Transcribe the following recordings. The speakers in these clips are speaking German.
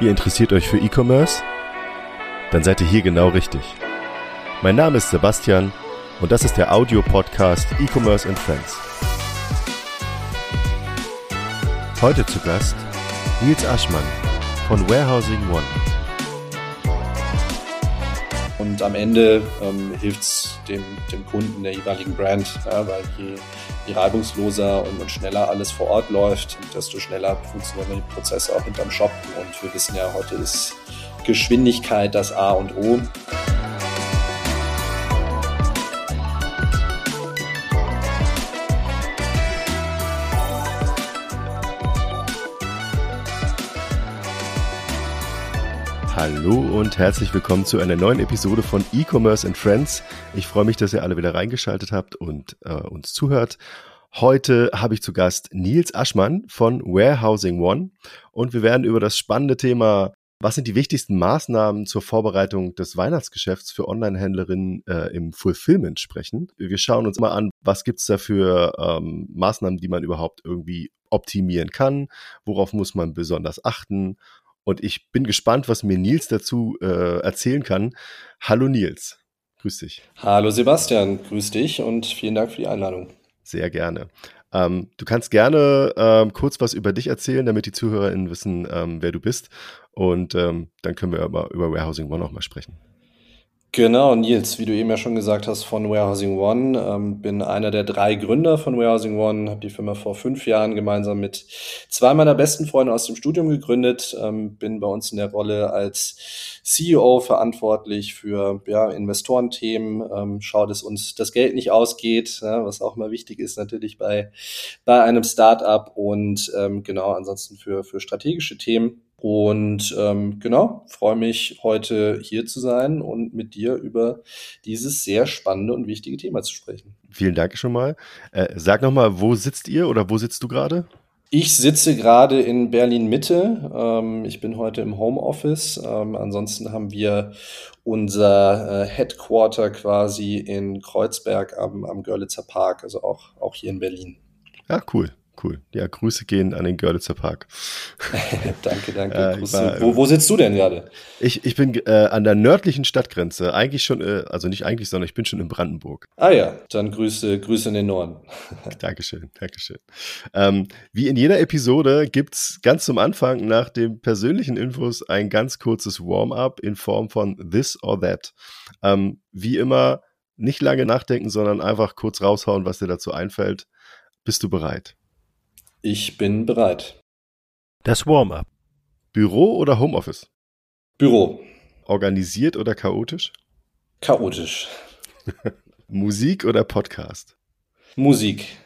Ihr interessiert euch für E-Commerce? Dann seid ihr hier genau richtig. Mein Name ist Sebastian und das ist der Audio-Podcast E-Commerce and Friends. Heute zu Gast Nils Aschmann von Warehousing One. Und am Ende ähm, hilft es dem, dem Kunden der jeweiligen Brand, ja, weil je, je reibungsloser und, und, schneller alles vor Ort läuft, desto schneller funktionieren die Prozesse auch hinterm Shop. Und wir wissen ja, heute ist Geschwindigkeit das A und O. Hallo und herzlich willkommen zu einer neuen Episode von E-Commerce and Friends. Ich freue mich, dass ihr alle wieder reingeschaltet habt und äh, uns zuhört. Heute habe ich zu Gast Nils Aschmann von Warehousing One und wir werden über das spannende Thema was sind die wichtigsten Maßnahmen zur Vorbereitung des Weihnachtsgeschäfts für Online-Händlerinnen äh, im Fulfillment sprechen? Wir schauen uns mal an, was gibt's da für ähm, Maßnahmen, die man überhaupt irgendwie optimieren kann, worauf muss man besonders achten und ich bin gespannt, was mir Nils dazu äh, erzählen kann. Hallo Nils, grüß dich. Hallo Sebastian, grüß dich und vielen Dank für die Einladung. Sehr gerne. Ähm, du kannst gerne ähm, kurz was über dich erzählen, damit die ZuhörerInnen wissen, ähm, wer du bist. Und ähm, dann können wir über, über Warehousing One nochmal sprechen. Genau, Nils, wie du eben ja schon gesagt hast, von Warehousing One, ähm, bin einer der drei Gründer von Warehousing One, habe die Firma vor fünf Jahren gemeinsam mit zwei meiner besten Freunde aus dem Studium gegründet, ähm, bin bei uns in der Rolle als CEO verantwortlich für ja, Investorenthemen, ähm, schaut, dass uns das Geld nicht ausgeht, ja, was auch mal wichtig ist natürlich bei, bei einem Startup und ähm, genau ansonsten für, für strategische Themen. Und ähm, genau, freue mich heute hier zu sein und mit dir über dieses sehr spannende und wichtige Thema zu sprechen. Vielen Dank schon mal. Äh, sag nochmal, wo sitzt ihr oder wo sitzt du gerade? Ich sitze gerade in Berlin Mitte. Ähm, ich bin heute im Homeoffice. Ähm, ansonsten haben wir unser äh, Headquarter quasi in Kreuzberg am, am Görlitzer Park, also auch, auch hier in Berlin. Ja, cool cool. Ja, Grüße gehen an den Görlitzer Park. danke, danke. Äh, war, wo, wo sitzt du denn gerade? Ich, ich bin äh, an der nördlichen Stadtgrenze. Eigentlich schon, äh, also nicht eigentlich, sondern ich bin schon in Brandenburg. Ah ja, dann Grüße, Grüße in den Norden. Dankeschön, Dankeschön. Ähm, wie in jeder Episode gibt es ganz zum Anfang nach den persönlichen Infos ein ganz kurzes Warm-up in Form von This or That. Ähm, wie immer, nicht lange nachdenken, sondern einfach kurz raushauen, was dir dazu einfällt. Bist du bereit? Ich bin bereit. Das Warm-up. Büro oder Homeoffice? Büro. Organisiert oder chaotisch? Chaotisch. Musik oder Podcast? Musik.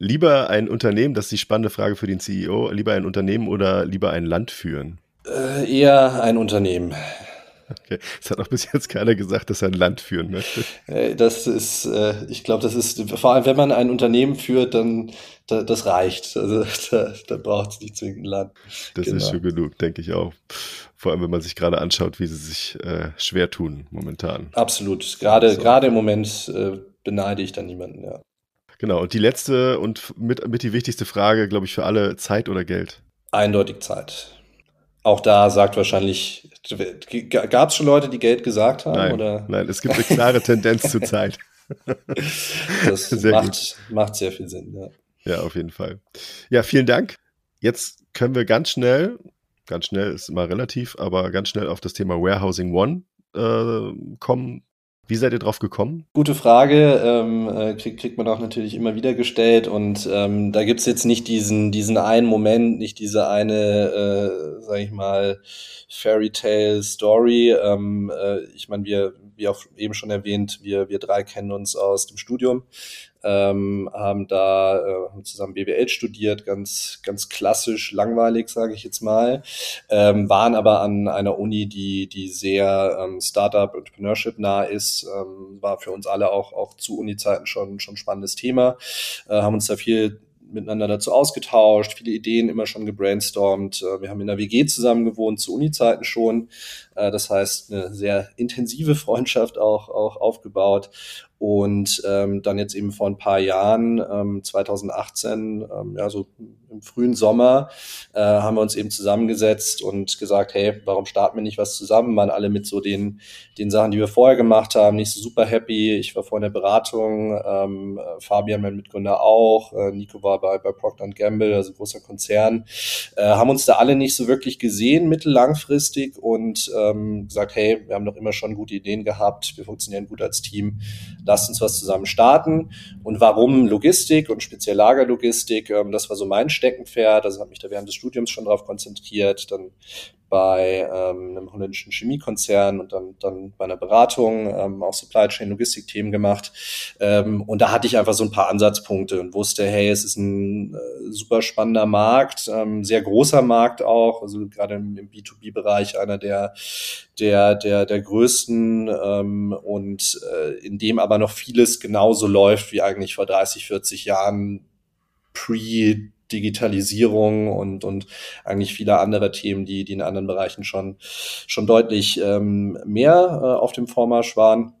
Lieber ein Unternehmen, das ist die spannende Frage für den CEO, lieber ein Unternehmen oder lieber ein Land führen? Äh, eher ein Unternehmen. Okay. Es hat auch bis jetzt keiner gesagt, dass er ein Land führen möchte. Äh, das ist, äh, ich glaube, das ist, vor allem wenn man ein Unternehmen führt, dann da, das reicht. Also da, da braucht es nicht zwingend ein Land. Das genau. ist schon genug, denke ich auch. Vor allem, wenn man sich gerade anschaut, wie sie sich äh, schwer tun momentan. Absolut. Gerade, so. gerade im Moment äh, beneide ich da niemanden, ja. Genau. Und die letzte und mit, mit die wichtigste Frage, glaube ich, für alle, Zeit oder Geld? Eindeutig Zeit. Auch da sagt wahrscheinlich, gab es schon Leute, die Geld gesagt haben? Nein, oder? nein es gibt eine klare Tendenz zur Zeit. das sehr macht, macht sehr viel Sinn, ja. Ja, auf jeden Fall. Ja, vielen Dank. Jetzt können wir ganz schnell, ganz schnell ist immer relativ, aber ganz schnell auf das Thema Warehousing One äh, kommen. Wie seid ihr drauf gekommen? Gute Frage, ähm, äh, krieg, kriegt man auch natürlich immer wieder gestellt und ähm, da gibt's jetzt nicht diesen, diesen einen Moment, nicht diese eine, äh, sag ich mal, Fairy Tale Story. Ähm, äh, ich meine, wir, wie auch eben schon erwähnt, wir, wir drei kennen uns aus dem Studium ähm, haben da äh, haben zusammen BWL studiert, ganz ganz klassisch, langweilig, sage ich jetzt mal, ähm, waren aber an einer Uni, die die sehr ähm, Startup Entrepreneurship nah ist, ähm, war für uns alle auch auch zu Uni-Zeiten schon schon spannendes Thema, äh, haben uns da viel miteinander dazu ausgetauscht, viele Ideen immer schon gebrainstormt. Äh, wir haben in der WG zusammen gewohnt, zu Uni-Zeiten schon. Äh, das heißt, eine sehr intensive Freundschaft auch, auch aufgebaut. Und ähm, dann jetzt eben vor ein paar Jahren, ähm, 2018, ähm, ja, so im frühen Sommer, äh, haben wir uns eben zusammengesetzt und gesagt, hey, warum starten wir nicht was zusammen? Waren alle mit so den, den Sachen, die wir vorher gemacht haben, nicht so super happy. Ich war vorhin in der Beratung, ähm, Fabian, mein Mitgründer auch, äh, Nico war bei, bei Procter Gamble, also großer Konzern, äh, haben uns da alle nicht so wirklich gesehen, mittellangfristig und ähm, gesagt, hey, wir haben doch immer schon gute Ideen gehabt, wir funktionieren gut als Team, lasst uns was zusammen starten. Und warum Logistik und speziell Lagerlogistik? Ähm, das war so mein Steckenpferd. Also habe mich da während des Studiums schon darauf konzentriert. Dann bei ähm, einem holländischen Chemiekonzern und dann, dann bei einer Beratung ähm, auch Supply Chain Logistik-Themen gemacht. Ähm, und da hatte ich einfach so ein paar Ansatzpunkte und wusste, hey, es ist ein äh, super spannender Markt, ähm, sehr großer Markt auch, also gerade im, im B2B-Bereich einer der, der, der, der größten ähm, und äh, in dem aber noch vieles genauso läuft wie eigentlich vor 30, 40 Jahren pre Digitalisierung und, und eigentlich viele andere Themen, die, die in anderen Bereichen schon, schon deutlich ähm, mehr äh, auf dem Vormarsch waren.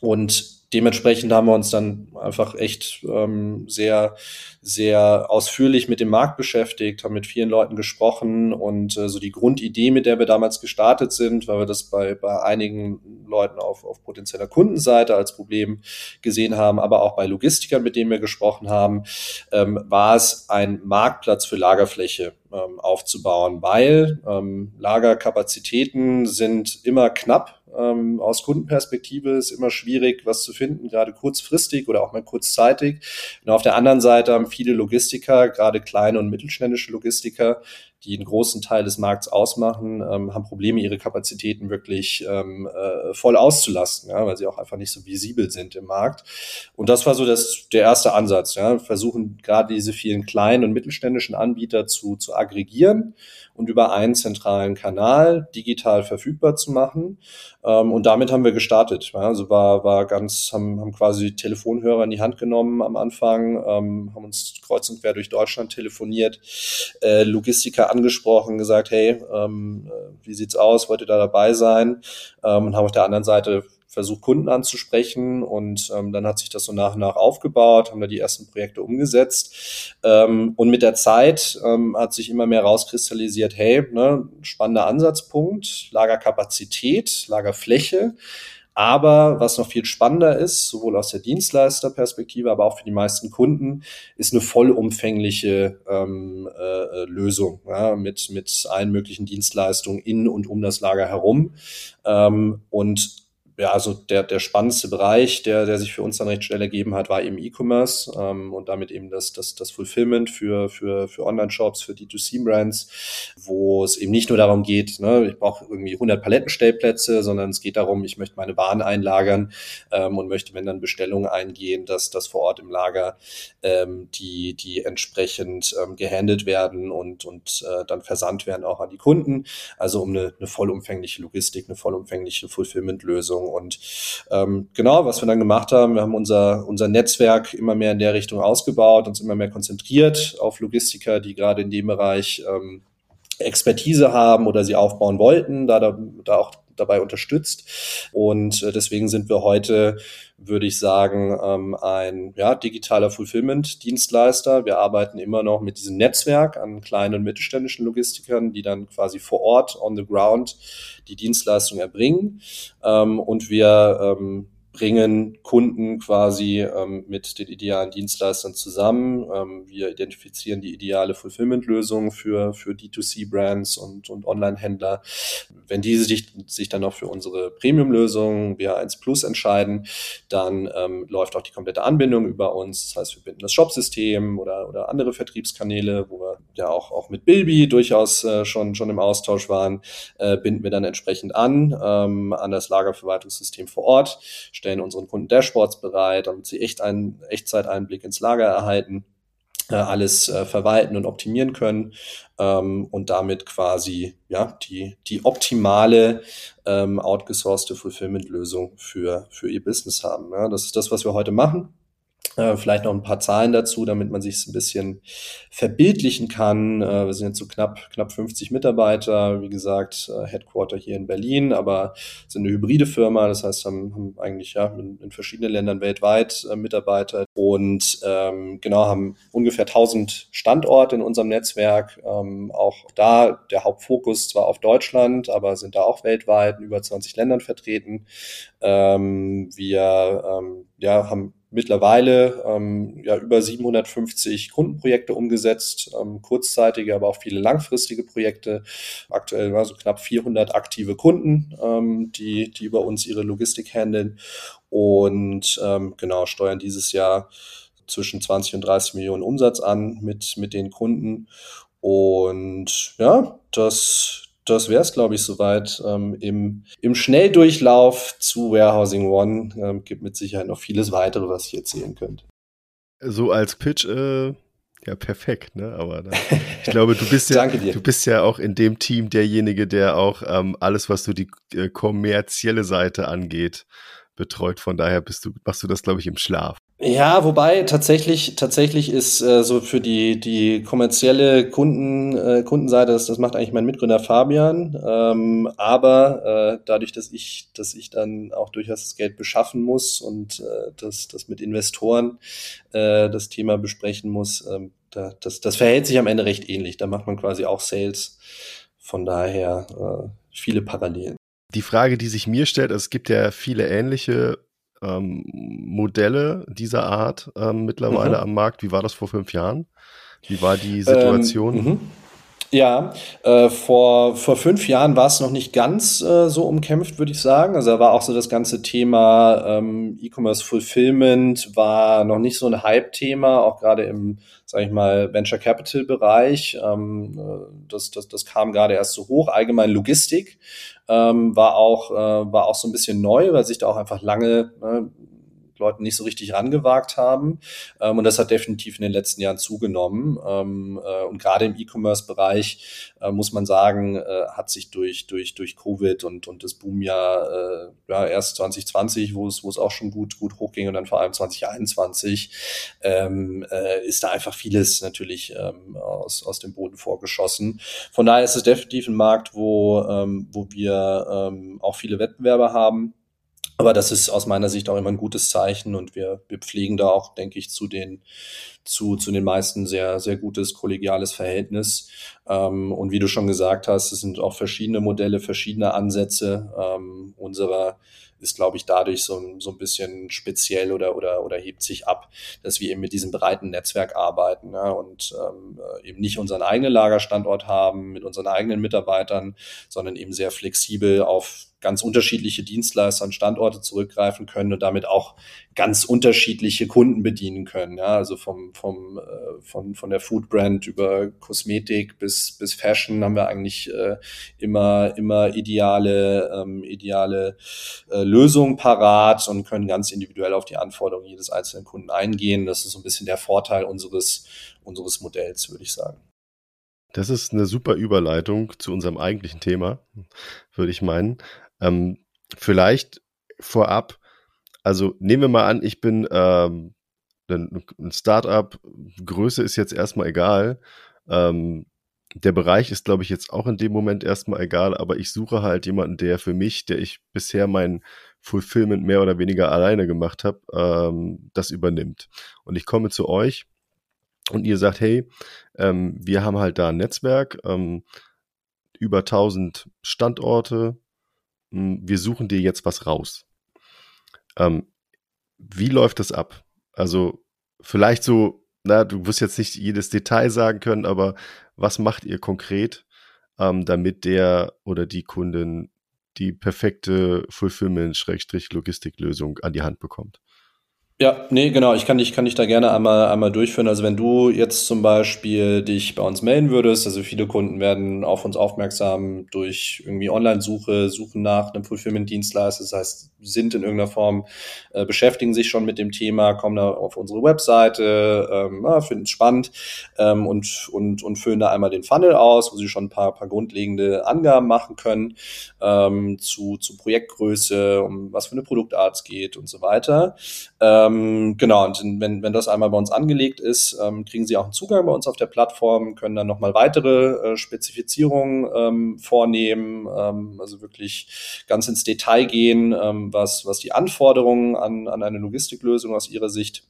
Und dementsprechend haben wir uns dann einfach echt ähm, sehr, sehr ausführlich mit dem Markt beschäftigt, haben mit vielen Leuten gesprochen und äh, so die Grundidee, mit der wir damals gestartet sind, weil wir das bei, bei einigen Leuten auf, auf potenzieller Kundenseite als Problem gesehen haben, aber auch bei Logistikern, mit denen wir gesprochen haben, ähm, war es ein Marktplatz für Lagerfläche ähm, aufzubauen, weil ähm, Lagerkapazitäten sind immer knapp ähm, aus Kundenperspektive ist immer schwierig, was zu finden, gerade kurzfristig oder auch mal kurzzeitig. Und auf der anderen Seite haben viele Logistiker, gerade kleine und mittelständische Logistiker, die einen großen Teil des Markts ausmachen, ähm, haben Probleme, ihre Kapazitäten wirklich ähm, äh, voll auszulasten, ja, weil sie auch einfach nicht so visibel sind im Markt. Und das war so das, der erste Ansatz. Ja, versuchen gerade diese vielen kleinen und mittelständischen Anbieter zu, zu aggregieren und über einen zentralen Kanal digital verfügbar zu machen. Ähm, und damit haben wir gestartet. Also war, war ganz, haben, haben quasi Telefonhörer in die Hand genommen am Anfang, ähm, haben uns kreuz und quer durch Deutschland telefoniert, äh, Logistiker angesprochen, gesagt, hey, ähm, äh, wie sieht's aus, wollt ihr da dabei sein? Und haben auf der anderen Seite versucht, Kunden anzusprechen und ähm, dann hat sich das so nach und nach aufgebaut, haben da die ersten Projekte umgesetzt ähm, und mit der Zeit ähm, hat sich immer mehr rauskristallisiert, hey, ne, spannender Ansatzpunkt, Lagerkapazität, Lagerfläche, aber was noch viel spannender ist, sowohl aus der Dienstleisterperspektive, aber auch für die meisten Kunden, ist eine vollumfängliche ähm, äh, Lösung ja, mit, mit allen möglichen Dienstleistungen in und um das Lager herum. Ähm, und ja, also der, der spannendste Bereich, der, der sich für uns dann recht schnell ergeben hat, war eben E-Commerce ähm, und damit eben das, das, das Fulfillment für, für, für Online-Shops, für D2C-Brands, wo es eben nicht nur darum geht, ne, ich brauche irgendwie 100 Palettenstellplätze, sondern es geht darum, ich möchte meine Waren einlagern ähm, und möchte, wenn dann Bestellungen eingehen, dass das vor Ort im Lager ähm, die, die entsprechend ähm, gehandelt werden und, und äh, dann versandt werden auch an die Kunden. Also um eine, eine vollumfängliche Logistik, eine vollumfängliche Fulfillment-Lösung und ähm, genau, was wir dann gemacht haben, wir haben unser, unser Netzwerk immer mehr in der Richtung ausgebaut, uns immer mehr konzentriert auf Logistiker, die gerade in dem Bereich ähm, Expertise haben oder sie aufbauen wollten, da, da, da auch dabei unterstützt. Und äh, deswegen sind wir heute, würde ich sagen, ähm, ein ja, digitaler Fulfillment-Dienstleister. Wir arbeiten immer noch mit diesem Netzwerk an kleinen und mittelständischen Logistikern, die dann quasi vor Ort, on the ground, die Dienstleistung erbringen. Ähm, und wir ähm, bringen Kunden quasi ähm, mit den idealen Dienstleistern zusammen. Ähm, wir identifizieren die ideale Fulfillment-Lösung für, für D2C-Brands und, und Online-Händler. Wenn diese sich, sich dann noch für unsere Premium-Lösung BA1 Plus entscheiden, dann ähm, läuft auch die komplette Anbindung über uns. Das heißt, wir binden das Shop-System oder, oder andere Vertriebskanäle, wo wir ja auch, auch mit Bilby durchaus äh, schon, schon im Austausch waren, äh, binden wir dann entsprechend an, ähm, an das Lagerverwaltungssystem vor Ort, stellen unseren Kunden Dashboards bereit, damit sie echt einen Echtzeiteinblick ins Lager erhalten, äh, alles äh, verwalten und optimieren können ähm, und damit quasi ja die die optimale ähm, outgesourcete Fulfillment-Lösung für für ihr Business haben. Ja, das ist das, was wir heute machen. Äh, vielleicht noch ein paar Zahlen dazu, damit man sich es ein bisschen verbildlichen kann. Äh, wir sind jetzt so knapp, knapp 50 Mitarbeiter, wie gesagt, äh, Headquarter hier in Berlin, aber sind eine hybride Firma, das heißt, haben, haben eigentlich ja in, in verschiedenen Ländern weltweit Mitarbeiter und ähm, genau haben ungefähr 1000 Standorte in unserem Netzwerk. Ähm, auch da der Hauptfokus zwar auf Deutschland, aber sind da auch weltweit in über 20 Ländern vertreten. Ähm, wir ähm, ja, haben mittlerweile ähm, ja über 750 Kundenprojekte umgesetzt, ähm, kurzzeitige, aber auch viele langfristige Projekte. Aktuell war so knapp 400 aktive Kunden, ähm, die, die über uns ihre Logistik handeln und ähm, genau steuern dieses Jahr zwischen 20 und 30 Millionen Umsatz an mit, mit den Kunden. Und ja, das, das wäre es, glaube ich, soweit. Ähm, im, Im Schnelldurchlauf zu Warehousing One ähm, gibt mit Sicherheit noch vieles weitere, was ich erzählen könnte. So als Pitch, äh, ja, perfekt, ne? Aber da, ich glaube, du bist ja, du bist ja auch in dem Team derjenige, der auch ähm, alles, was so die äh, kommerzielle Seite angeht, betreut. Von daher bist du, machst du das, glaube ich, im Schlaf. Ja, wobei tatsächlich, tatsächlich ist äh, so für die, die kommerzielle Kunden, äh, Kundenseite, das, das macht eigentlich mein Mitgründer Fabian. Ähm, aber äh, dadurch, dass ich, dass ich dann auch durchaus das Geld beschaffen muss und äh, das, das mit Investoren äh, das Thema besprechen muss, äh, da, das, das verhält sich am Ende recht ähnlich. Da macht man quasi auch Sales. Von daher äh, viele Parallelen. Die Frage, die sich mir stellt, also es gibt ja viele ähnliche ähm, Modelle dieser Art ähm, mittlerweile mhm. am Markt. Wie war das vor fünf Jahren? Wie war die Situation? Ähm. Ja, äh, vor, vor fünf Jahren war es noch nicht ganz äh, so umkämpft, würde ich sagen. Also da war auch so das ganze Thema ähm, E-Commerce Fulfillment war noch nicht so ein Hype-Thema, auch gerade im, sage ich mal, Venture Capital Bereich. Ähm, äh, das, das, das kam gerade erst so hoch. Allgemein Logistik ähm, war auch äh, war auch so ein bisschen neu, weil sich da auch einfach lange ne, Leuten nicht so richtig rangewagt haben. Ähm, und das hat definitiv in den letzten Jahren zugenommen. Ähm, äh, und gerade im E-Commerce-Bereich äh, muss man sagen, äh, hat sich durch, durch, durch Covid und, und das Boomjahr äh, ja, erst 2020, wo es, wo es auch schon gut, gut hochging und dann vor allem 2021, ähm, äh, ist da einfach vieles natürlich ähm, aus, aus dem Boden vorgeschossen. Von daher ist es definitiv ein Markt, wo, ähm, wo wir ähm, auch viele Wettbewerber haben aber das ist aus meiner Sicht auch immer ein gutes Zeichen und wir, wir pflegen da auch, denke ich, zu den, zu, zu den meisten sehr, sehr gutes kollegiales Verhältnis. Ähm, und wie du schon gesagt hast, es sind auch verschiedene Modelle, verschiedene Ansätze. Ähm, unserer ist, glaube ich, dadurch so, so ein bisschen speziell oder, oder, oder hebt sich ab, dass wir eben mit diesem breiten Netzwerk arbeiten ja, und ähm, eben nicht unseren eigenen Lagerstandort haben mit unseren eigenen Mitarbeitern, sondern eben sehr flexibel auf ganz unterschiedliche Dienstleister und Standorte zurückgreifen können und damit auch ganz unterschiedliche Kunden bedienen können. Ja, also vom, vom, äh, von, von der Food Brand über Kosmetik bis, bis Fashion haben wir eigentlich äh, immer, immer ideale, ähm, ideale äh, Lösungen parat und können ganz individuell auf die Anforderungen jedes einzelnen Kunden eingehen. Das ist so ein bisschen der Vorteil unseres, unseres Modells, würde ich sagen. Das ist eine super Überleitung zu unserem eigentlichen Thema, würde ich meinen. Ähm, vielleicht vorab, also nehmen wir mal an, ich bin ähm, ein Startup, Größe ist jetzt erstmal egal. Ähm, der Bereich ist, glaube ich, jetzt auch in dem Moment erstmal egal, aber ich suche halt jemanden, der für mich, der ich bisher mein Fulfillment mehr oder weniger alleine gemacht habe, ähm, das übernimmt. Und ich komme zu euch und ihr sagt, hey, ähm, wir haben halt da ein Netzwerk, ähm, über 1000 Standorte, wir suchen dir jetzt was raus. Ähm, wie läuft das ab? Also vielleicht so, na, du wirst jetzt nicht jedes Detail sagen können, aber was macht ihr konkret, ähm, damit der oder die Kundin die perfekte Fulfillment-Logistiklösung an die Hand bekommt? Ja, nee, genau. Ich kann dich, kann dich da gerne einmal, einmal durchführen. Also wenn du jetzt zum Beispiel dich bei uns melden würdest, also viele Kunden werden auf uns aufmerksam durch irgendwie Online-Suche, suchen nach einem Fulfillment-Dienstleister, das heißt, sind in irgendeiner Form, äh, beschäftigen sich schon mit dem Thema, kommen da auf unsere Webseite, ähm, ja, finden es spannend ähm, und, und, und füllen da einmal den Funnel aus, wo sie schon ein paar, paar grundlegende Angaben machen können ähm, zu, zu Projektgröße, um was für eine Produktart es geht und so weiter. Ähm, Ähm, genau, und wenn, wenn das einmal bei uns angelegt ist, ähm, kriegen Sie auch einen Zugang bei uns auf der Plattform, können dann nochmal weitere äh, Spezifizierungen ähm, vornehmen, ähm, also wirklich ganz ins Detail gehen, ähm, was, was die Anforderungen an, an eine Logistiklösung aus Ihrer Sicht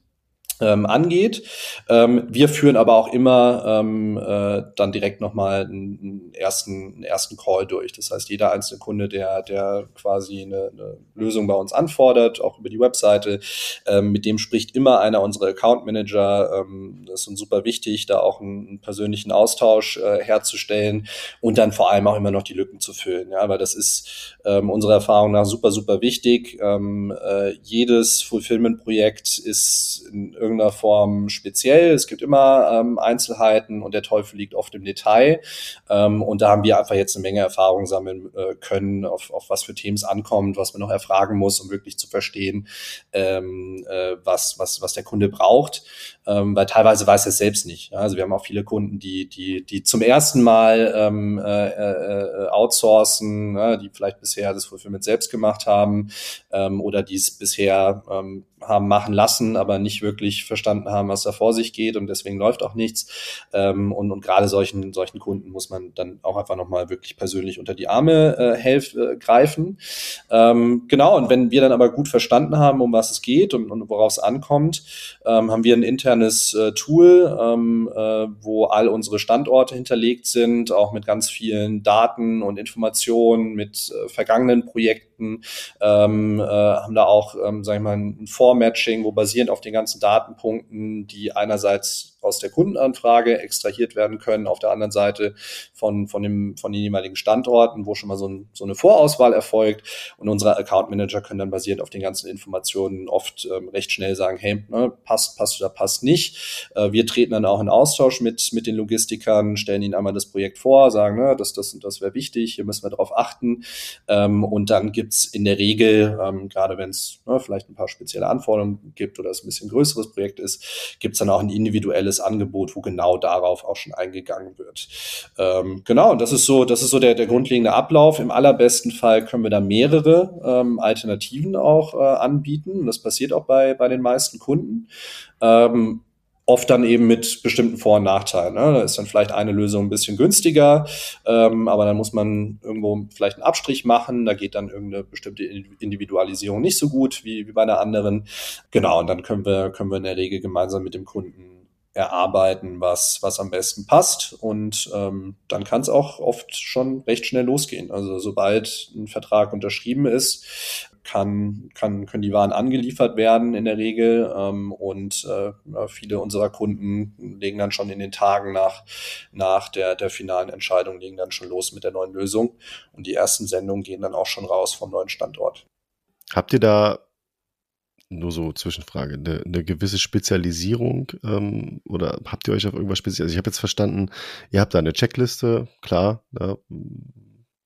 ähm, angeht. Ähm, wir führen aber auch immer ähm, äh, dann direkt nochmal einen, ersten, einen ersten Call durch. Das heißt, jeder einzelne Kunde, der, der quasi eine, eine Lösung bei uns anfordert, auch über die Webseite, ähm, mit dem spricht immer einer unserer Account Manager. Ähm, das ist uns super wichtig, da auch einen, einen persönlichen Austausch äh, herzustellen und dann vor allem auch immer noch die Lücken zu füllen. Ja, weil das ist ähm, unserer Erfahrung nach super, super wichtig. Ähm, äh, jedes Fulfillment-Projekt ist in irgendeiner Form speziell. Es gibt immer ähm, Einzelheiten und der Teufel liegt oft im Detail. Ähm, und da haben wir einfach jetzt eine Menge Erfahrung sammeln äh, können, auf, auf was für Themen es ankommt, was man noch erfragen muss, um wirklich zu verstehen, ähm, äh, was, was, was der Kunde braucht. Ähm, weil teilweise weiß er es selbst nicht. Also wir haben auch viele Kunden, die, die, die zum ersten Mal ähm, äh, äh, outsourcen, äh, die vielleicht bisher das Fulfillment selbst gemacht haben ähm, oder die es bisher ähm, haben machen lassen, aber nicht wirklich verstanden haben, was da vor sich geht und deswegen läuft auch nichts. Ähm, und, und gerade solchen, solchen Kunden muss man dann auch einfach nochmal wirklich persönlich unter die Arme äh, helf, äh, greifen. Ähm, genau, und wenn wir dann aber gut verstanden haben, um was es geht und, und worauf es ankommt, ähm, haben wir ein internes äh, Tool, ähm, äh, wo all unsere Standorte hinterlegt sind, auch mit ganz vielen Daten und Informationen, mit äh, vergangenen Projekten, ähm, äh, haben da auch, ähm, sag ich mal, ein Vormatching, wo basierend auf den ganzen Datenpunkten, die einerseits aus der Kundenanfrage extrahiert werden können, auf der anderen Seite von, von, dem, von den jeweiligen Standorten, wo schon mal so, ein, so eine Vorauswahl erfolgt. Und unsere Account Manager können dann basierend auf den ganzen Informationen oft ähm, recht schnell sagen, hey, ne, passt, passt oder passt nicht. Äh, wir treten dann auch in Austausch mit, mit den Logistikern, stellen ihnen einmal das Projekt vor, sagen, ne, das, das und das wäre wichtig, hier müssen wir drauf achten. Ähm, und dann gibt's in der Regel, ähm, gerade wenn es ne, vielleicht ein paar spezielle Anforderungen gibt oder es ein bisschen größeres Projekt ist, gibt's dann auch ein individuelles individuelles Angebot, wo genau darauf auch schon eingegangen wird. Ähm, genau, und das ist so, das ist so der, der grundlegende Ablauf. Im allerbesten Fall können wir da mehrere ähm, Alternativen auch äh, anbieten. Das passiert auch bei, bei den meisten Kunden. Ähm, oft dann eben mit bestimmten Vor- und Nachteilen. Ne? Da ist dann vielleicht eine Lösung ein bisschen günstiger, ähm, aber dann muss man irgendwo vielleicht einen Abstrich machen. Da geht dann irgendeine bestimmte Individualisierung nicht so gut wie, wie bei einer anderen. Genau, und dann können wir, können wir in der Regel gemeinsam mit dem Kunden erarbeiten, was, was am besten passt. Und ähm, dann kann es auch oft schon recht schnell losgehen. Also sobald ein Vertrag unterschrieben ist, kann, kann, können die Waren angeliefert werden in der Regel. Ähm, und äh, viele unserer Kunden legen dann schon in den Tagen nach, nach der, der finalen Entscheidung, legen dann schon los mit der neuen Lösung. Und die ersten Sendungen gehen dann auch schon raus vom neuen Standort. Habt ihr da nur so Zwischenfrage, eine, eine gewisse Spezialisierung ähm, oder habt ihr euch auf irgendwas spezialisiert? Also ich habe jetzt verstanden, ihr habt da eine Checkliste, klar, ja,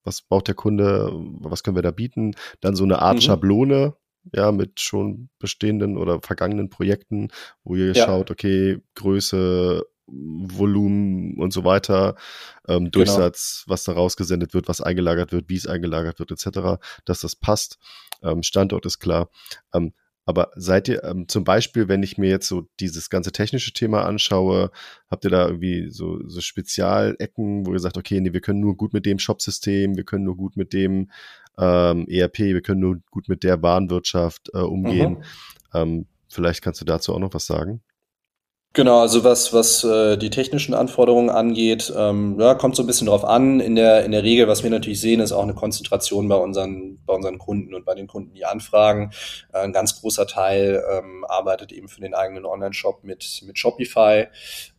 was braucht der Kunde, was können wir da bieten? Dann so eine Art mhm. Schablone, ja, mit schon bestehenden oder vergangenen Projekten, wo ihr ja. schaut, okay, Größe, Volumen und so weiter, ähm, genau. Durchsatz, genau. was da rausgesendet wird, was eingelagert wird, wie es eingelagert wird, etc., dass das passt. Ähm, Standort ist klar. Ähm, aber seid ihr ähm, zum Beispiel, wenn ich mir jetzt so dieses ganze technische Thema anschaue, habt ihr da irgendwie so, so Spezialecken, wo ihr sagt, okay, nee, wir können nur gut mit dem Shop-System, wir können nur gut mit dem ähm, ERP, wir können nur gut mit der Warenwirtschaft äh, umgehen. Ähm, vielleicht kannst du dazu auch noch was sagen. Genau, also was, was äh, die technischen Anforderungen angeht, ähm, ja, kommt so ein bisschen drauf an. In der, in der Regel, was wir natürlich sehen, ist auch eine Konzentration bei unseren, bei unseren Kunden und bei den Kunden, die anfragen. Äh, ein ganz großer Teil ähm, arbeitet eben für den eigenen Online-Shop mit, mit Shopify.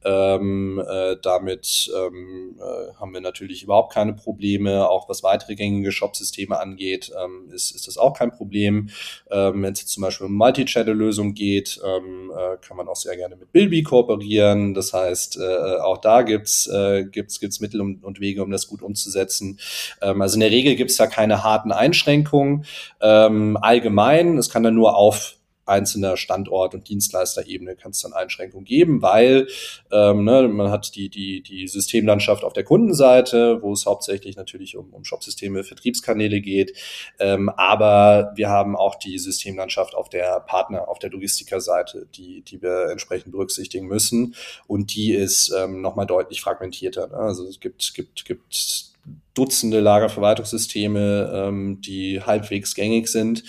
Ähm, äh, damit ähm, äh, haben wir natürlich überhaupt keine Probleme. Auch was weitere gängige Shop-Systeme angeht, ähm, ist, ist das auch kein Problem. Ähm, Wenn es zum Beispiel um Multi-Channel-Lösung geht, ähm, äh, kann man auch sehr gerne mit Bilby kooperieren. Das heißt, äh, auch da gibt's äh, gibt's, gibt's Mittel und, und Wege, um das gut umzusetzen. Ähm, also in der Regel gibt's da keine harten Einschränkungen. Ähm, allgemein, es kann dann nur auf einzelner Standort- und Dienstleisterebene kann es dann Einschränkungen geben, weil ähm, ne, man hat die, die, die Systemlandschaft auf der Kundenseite, wo es hauptsächlich natürlich um, um Shopsysteme, Vertriebskanäle geht, ähm, aber wir haben auch die Systemlandschaft auf der Partner, auf der Logistikerseite, die, die wir entsprechend berücksichtigen müssen und die ist ähm, nochmal deutlich fragmentierter. Ne? Also es gibt, gibt, gibt Dutzende Lagerverwaltungssysteme, ähm, die halbwegs gängig sind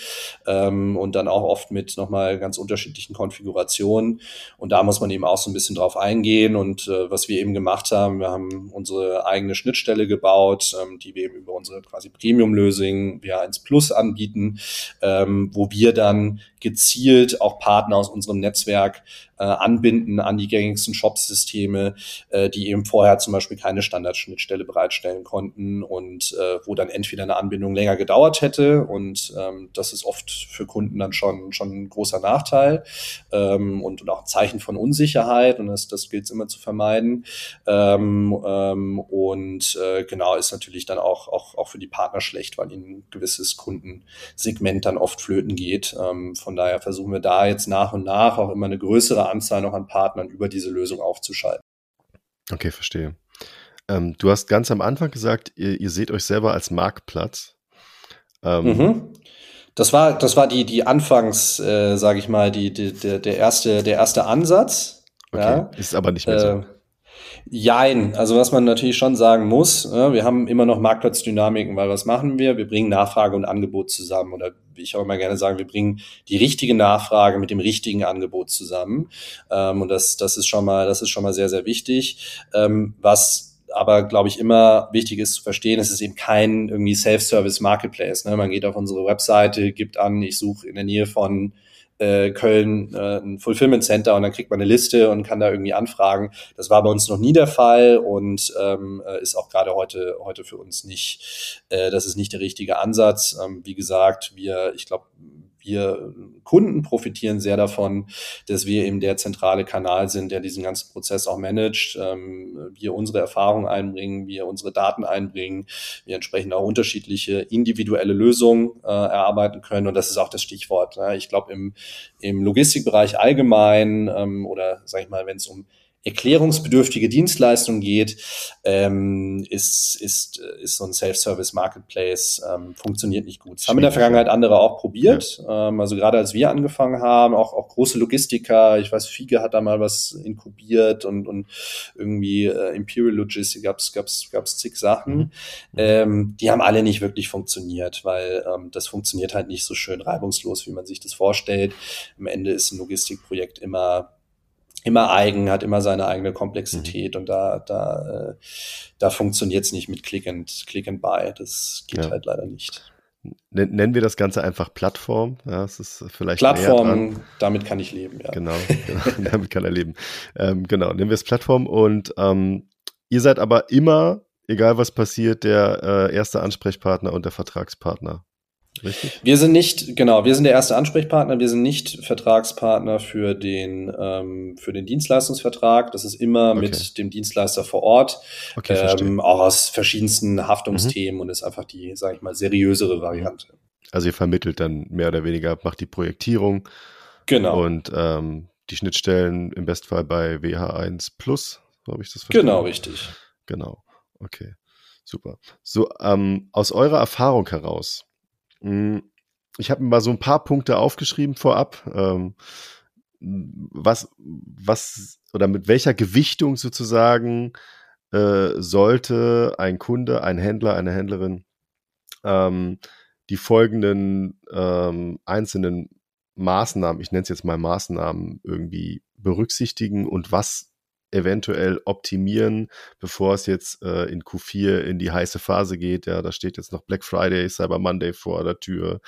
ähm, und dann auch oft mit nochmal ganz unterschiedlichen Konfigurationen. Und da muss man eben auch so ein bisschen drauf eingehen. Und äh, was wir eben gemacht haben, wir haben unsere eigene Schnittstelle gebaut, ähm, die wir eben über unsere quasi Premium-Lösung VR1 Plus anbieten, ähm, wo wir dann gezielt auch Partner aus unserem Netzwerk äh, anbinden an die gängigsten Shop-Systeme, äh, die eben vorher zum Beispiel keine Standardschnittstelle bereitstellen konnten und äh, wo dann entweder eine Anbindung länger gedauert hätte und ähm, das ist oft für Kunden dann schon, schon ein großer Nachteil ähm, und, und auch ein Zeichen von Unsicherheit und das, das gilt es immer zu vermeiden. Ähm, ähm, und äh, genau ist natürlich dann auch, auch, auch für die Partner schlecht, weil ihnen ein gewisses Kundensegment dann oft flöten geht. Ähm, von daher versuchen wir da jetzt nach und nach auch immer eine größere Anzahl noch an Partnern über diese Lösung aufzuschalten. Okay, verstehe. Ähm, du hast ganz am Anfang gesagt, ihr, ihr seht euch selber als Marktplatz. Ähm, mhm. Das war, das war die, die Anfangs, äh, sage ich mal, die, die, der, der, erste, der erste Ansatz. Okay, ja. ist aber nicht mehr so. Äh, Jein, also was man natürlich schon sagen muss, wir haben immer noch Marktplatzdynamiken, weil was machen wir? Wir bringen Nachfrage und Angebot zusammen oder wie ich auch immer gerne sage, wir bringen die richtige Nachfrage mit dem richtigen Angebot zusammen ähm, und das, das ist schon mal, das ist schon mal sehr, sehr wichtig. Ähm, was aber, glaube ich, immer wichtig ist zu verstehen, es ist eben kein irgendwie Self-Service Marketplace. Ne? Man geht auf unsere Webseite, gibt an, ich suche in der Nähe von äh, Köln äh, ein Fulfillment Center und dann kriegt man eine Liste und kann da irgendwie anfragen. Das war bei uns noch nie der Fall und ähm, äh, ist auch gerade heute heute für uns nicht. Äh, das ist nicht der richtige Ansatz. Ähm, wie gesagt, wir, ich glaube, wir Kunden profitieren sehr davon, dass wir eben der zentrale Kanal sind, der diesen ganzen Prozess auch managt. Ähm, wir unsere Erfahrungen einbringen, wir unsere Daten einbringen, wir entsprechend auch unterschiedliche individuelle Lösungen äh, erarbeiten können. Und das ist auch das Stichwort. Ne? Ich glaube, im, im Logistikbereich allgemein ähm, oder sage ich mal, wenn es um erklärungsbedürftige Dienstleistung geht, ähm, ist, ist, ist so ein Self-Service Marketplace, ähm, funktioniert nicht gut. Das haben in der Vergangenheit andere auch probiert. Ja. Ähm, also gerade als wir angefangen haben, auch, auch große Logistiker, ich weiß, Fiege hat da mal was inkubiert und, und irgendwie äh, Imperial Logistics gab's gab's gab's zig Sachen. Mhm. Ähm, die haben alle nicht wirklich funktioniert, weil ähm, das funktioniert halt nicht so schön reibungslos, wie man sich das vorstellt. Am Ende ist ein Logistikprojekt immer immer eigen, hat immer seine eigene Komplexität mhm. und da, da, äh, da funktioniert es nicht mit Click and, Click and Buy. Das geht ja. halt leider nicht. Nennen wir das Ganze einfach Plattform. Ja, es ist vielleicht Plattform, damit kann ich leben, ja. Genau, genau damit kann er leben. Ähm, genau, nennen wir es Plattform und ähm, ihr seid aber immer, egal was passiert, der äh, erste Ansprechpartner und der Vertragspartner Richtig? Wir sind nicht, genau, wir sind der erste Ansprechpartner, wir sind nicht Vertragspartner für den, ähm, für den Dienstleistungsvertrag. Das ist immer okay. mit dem Dienstleister vor Ort, okay, ähm, auch aus verschiedensten Haftungsthemen mhm. und ist einfach die, sage ich mal, seriösere Variante. Also ihr vermittelt dann mehr oder weniger, macht die Projektierung. Genau. Und ähm, die Schnittstellen im Bestfall bei WH1 Plus, so habe ich das verstanden. Genau, richtig. Genau. Okay. Super. So, ähm, aus eurer Erfahrung heraus, ich habe mir mal so ein paar Punkte aufgeschrieben vorab. Ähm, was, was oder mit welcher Gewichtung sozusagen äh, sollte ein Kunde, ein Händler, eine Händlerin ähm, die folgenden ähm, einzelnen Maßnahmen, ich nenne es jetzt mal Maßnahmen, irgendwie berücksichtigen und was eventuell optimieren, bevor es jetzt äh, in Q4 in die heiße Phase geht. Ja, da steht jetzt noch Black Friday, Cyber Monday vor der Tür,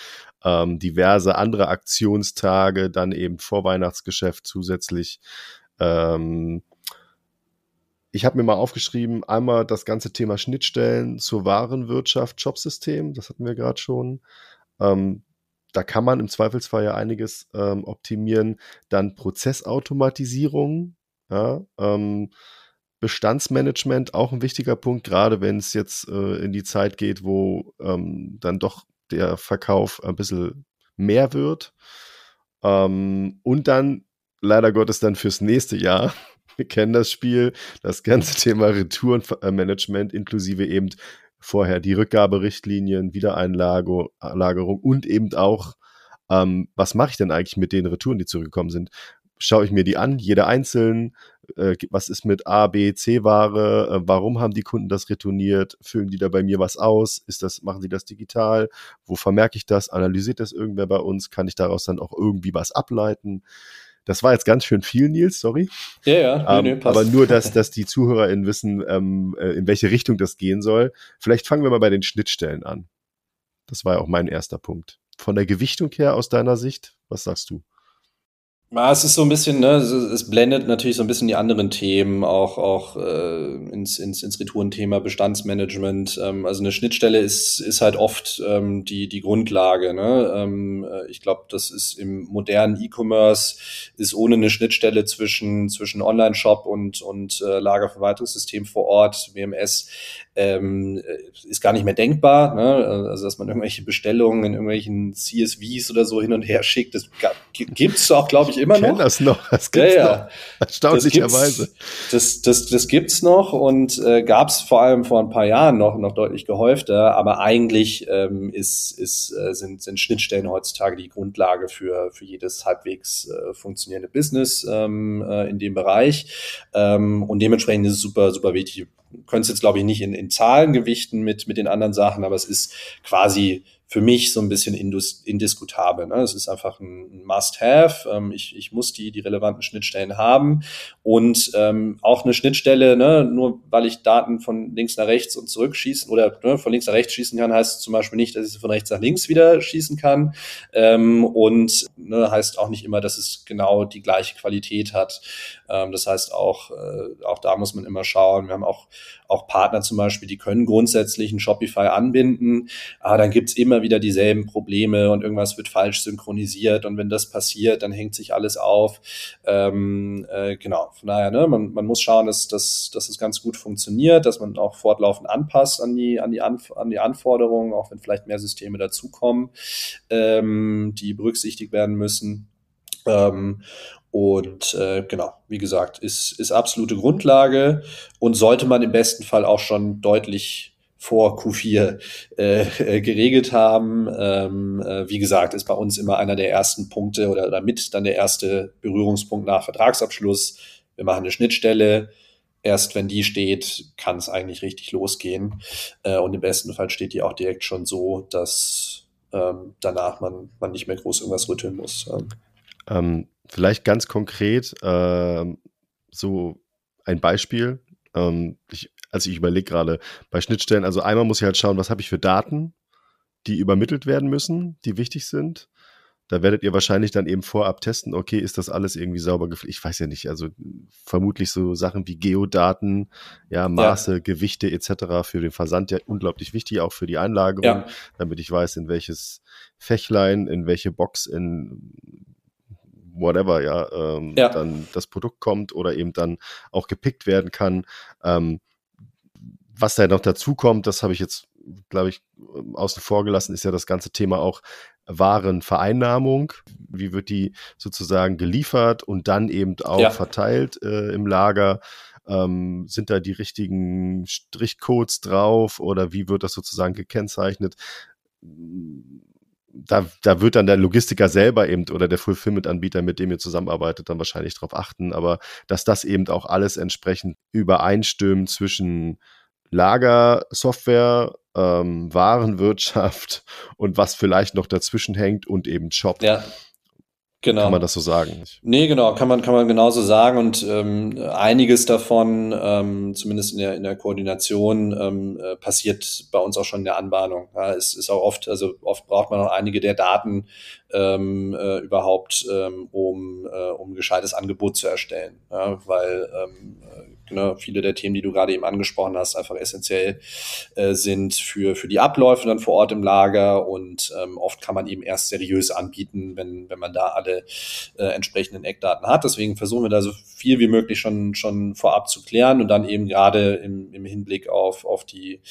ähm, diverse andere Aktionstage, dann eben Vorweihnachtsgeschäft zusätzlich. Ähm, ich habe mir mal aufgeschrieben, einmal das ganze Thema Schnittstellen zur Warenwirtschaft, Jobsystem, das hatten wir gerade schon. Ähm, da kann man im Zweifelsfall ja einiges ähm, optimieren. Dann Prozessautomatisierung, ja, ähm, Bestandsmanagement auch ein wichtiger Punkt, gerade wenn es jetzt äh, in die Zeit geht, wo ähm, dann doch der Verkauf ein bisschen mehr wird. Ähm, und dann leider Gottes dann fürs nächste Jahr. Wir kennen das Spiel, das ganze Thema Retourenmanagement inklusive eben vorher die Rückgaberichtlinien, Wiedereinlagerung und eben auch, ähm, was mache ich denn eigentlich mit den Retouren, die zurückgekommen sind? Schaue ich mir die an, jede einzeln, äh, was ist mit A, B, C-Ware, äh, warum haben die Kunden das retourniert, füllen die da bei mir was aus, ist das, machen sie das digital, wo vermerke ich das, analysiert das irgendwer bei uns, kann ich daraus dann auch irgendwie was ableiten? Das war jetzt ganz schön viel, Nils, sorry. Ja, ja, nee, ähm, nee, aber nur, dass, dass die ZuhörerInnen wissen, ähm, äh, in welche Richtung das gehen soll. Vielleicht fangen wir mal bei den Schnittstellen an. Das war ja auch mein erster Punkt. Von der Gewichtung her aus deiner Sicht, was sagst du? Ja, es ist so ein bisschen, ne, es, blendet natürlich so ein bisschen die anderen Themen, auch, auch äh, ins, ins, ins Retourenthema Bestandsmanagement. Ähm, also eine Schnittstelle ist, ist halt oft ähm, die, die Grundlage. Ne? Ähm, äh, ich glaube, das ist im modernen E-Commerce, ist ohne eine Schnittstelle zwischen, zwischen Online-Shop und, und äh, Lagerverwaltungssystem vor Ort, WMS, ähm, äh, ist gar nicht mehr denkbar. Ne? Also, dass man irgendwelche Bestellungen in irgendwelchen CSVs oder so hin und her schickt, das gibt es auch, glaube ich, immer ich noch. das noch, das gibt's ja, ja. noch. Erstaunlicherweise. Das, das, das, gibt's noch und äh, gab es vor allem vor ein paar Jahren noch, noch deutlich gehäufter, aber eigentlich ähm, ist, ist, äh, sind, sind Schnittstellen heutzutage die Grundlage für, für jedes halbwegs äh, funktionierende Business ähm, äh, in dem Bereich. Ähm, und dementsprechend ist es super, super wichtig. Können es jetzt, glaube ich, nicht in, in Zahlen gewichten mit, mit den anderen Sachen, aber es ist quasi für mich so ein bisschen indiskutabel. Ne? Es ist einfach ein Must-Have. Ähm, ich, ich muss die, die relevanten Schnittstellen haben. Und ähm, auch eine Schnittstelle, ne, nur weil ich Daten von links nach rechts und zurückschießen oder ne, von links nach rechts schießen kann, heißt zum Beispiel nicht, dass ich sie von rechts nach links wieder schießen kann. Ähm, und ne, heißt auch nicht immer, dass es genau die gleiche Qualität hat. Ähm, das heißt auch, äh, auch da muss man immer schauen. Wir haben auch, auch Partner zum Beispiel, die können grundsätzlich ein Shopify anbinden, aber dann gibt's immer wieder dieselben Probleme und irgendwas wird falsch synchronisiert und wenn das passiert, dann hängt sich alles auf. Ähm, äh, genau, von daher, ne, man, man muss schauen, dass, dass, dass es ganz gut funktioniert, dass man auch fortlaufend anpasst an die, an die, Anf an die Anforderungen, auch wenn vielleicht mehr Systeme dazukommen, ähm, die berücksichtigt werden müssen. Ähm, und äh, genau, wie gesagt, ist, ist absolute Grundlage und sollte man im besten Fall auch schon deutlich vor Q4 äh, äh, geregelt haben. Ähm, äh, wie gesagt, ist bei uns immer einer der ersten Punkte oder damit dann der erste Berührungspunkt nach Vertragsabschluss. Wir machen eine Schnittstelle. Erst wenn die steht, kann es eigentlich richtig losgehen. Äh, und im besten Fall steht die auch direkt schon so, dass ähm, danach man, man nicht mehr groß irgendwas rütteln muss. Ähm, vielleicht ganz konkret äh, so ein Beispiel. Ähm, ich, also ich überlege gerade bei Schnittstellen, also einmal muss ich halt schauen, was habe ich für Daten, die übermittelt werden müssen, die wichtig sind. Da werdet ihr wahrscheinlich dann eben vorab testen, okay, ist das alles irgendwie sauber gepflegt? Ich weiß ja nicht, also vermutlich so Sachen wie Geodaten, ja, Maße, ja. Gewichte etc. für den Versand ja unglaublich wichtig, auch für die Einlagerung, ja. damit ich weiß, in welches Fächlein, in welche Box, in whatever, ja, ähm, ja, dann das Produkt kommt oder eben dann auch gepickt werden kann. Ähm, was da noch dazu kommt, das habe ich jetzt, glaube ich, außen vor gelassen, ist ja das ganze Thema auch Warenvereinnahmung. Wie wird die sozusagen geliefert und dann eben auch ja. verteilt äh, im Lager? Ähm, sind da die richtigen Strichcodes drauf oder wie wird das sozusagen gekennzeichnet? da, da wird dann der Logistiker selber eben oder der Fulfillment-Anbieter, mit dem ihr zusammenarbeitet, dann wahrscheinlich darauf achten, aber dass das eben auch alles entsprechend übereinstimmt zwischen Lagersoftware, ähm, Warenwirtschaft und was vielleicht noch dazwischen hängt und eben Shop. Ja. Genau. Kann man das so sagen? Nee, genau, kann man, kann man genauso sagen. Und ähm, einiges davon, ähm, zumindest in der, in der Koordination, ähm, äh, passiert bei uns auch schon in der Anbahnung. Ja, es ist auch oft, also oft braucht man auch einige der Daten ähm, äh, überhaupt, ähm, um, äh, um ein gescheites Angebot zu erstellen. Ja, weil ähm, genau, viele der Themen, die du gerade eben angesprochen hast, einfach essentiell äh, sind für, für die Abläufe dann vor Ort im Lager und ähm, oft kann man eben erst seriös anbieten, wenn, wenn man da alle äh, entsprechenden Eckdaten hat. Deswegen versuchen wir da so viel wie möglich schon, schon vorab zu klären und dann eben gerade im, im Hinblick auf, auf die,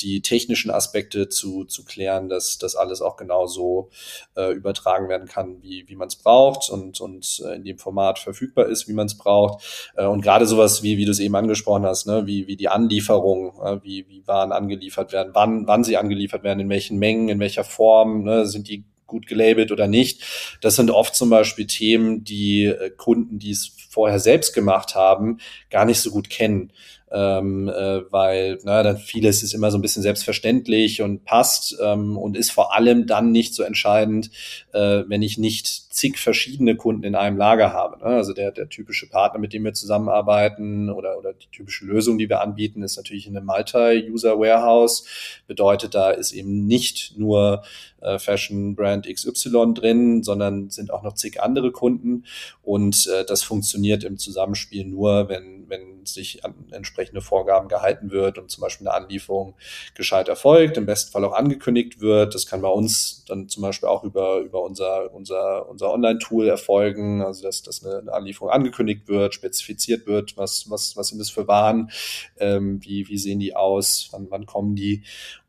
die technischen Aspekte zu, zu klären, dass das alles auch genauso äh, übertragen werden kann, wie, wie man es braucht und, und äh, in dem Format verfügbar ist, wie man es braucht. Äh, und gerade sowas, wie, wie du es eben angesprochen hast, ne, wie, wie die Anlieferung, äh, wie, wie Waren angeliefert werden, wann, wann sie angeliefert werden, in welchen Mengen, in welcher Form, ne, sind die gut gelabelt oder nicht. Das sind oft zum Beispiel Themen, die äh, Kunden, die es vorher selbst gemacht haben, gar nicht so gut kennen ähm, äh, weil na, dann vieles ist immer so ein bisschen selbstverständlich und passt ähm, und ist vor allem dann nicht so entscheidend, äh, wenn ich nicht zig verschiedene Kunden in einem Lager habe. Ne? Also der, der typische Partner, mit dem wir zusammenarbeiten oder, oder die typische Lösung, die wir anbieten, ist natürlich in einem Multi-User Warehouse. Bedeutet, da ist eben nicht nur äh, Fashion Brand XY drin, sondern sind auch noch zig andere Kunden. Und äh, das funktioniert im Zusammenspiel nur, wenn, wenn sich an entsprechende Vorgaben gehalten wird und zum Beispiel eine Anlieferung gescheit erfolgt, im besten Fall auch angekündigt wird. Das kann bei uns dann zum Beispiel auch über, über unser, unser, unser Online-Tool erfolgen, also dass, dass eine Anlieferung angekündigt wird, spezifiziert wird, was, was, was sind das für Waren, ähm, wie, wie sehen die aus, wann, wann kommen die.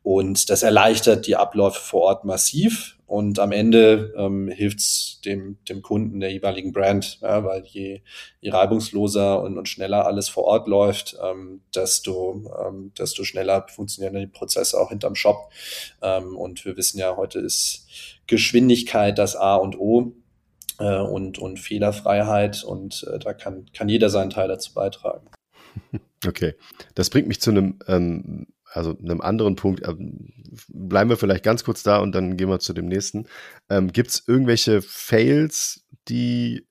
Und das erleichtert die Abläufe vor Ort massiv. Und am Ende ähm, hilft es dem, dem Kunden der jeweiligen Brand, ja, weil je, je reibungsloser und, und schneller alles vor Ort läuft, ähm, desto, ähm, desto schneller funktionieren die Prozesse auch hinterm Shop. Ähm, und wir wissen ja, heute ist Geschwindigkeit das A und O äh, und, und Fehlerfreiheit und äh, da kann, kann jeder seinen Teil dazu beitragen. Okay, das bringt mich zu einem ähm, also einem anderen Punkt, ähm, bleiben wir vielleicht ganz kurz da und dann gehen wir zu dem nächsten. Ähm, Gibt es irgendwelche Fails, die,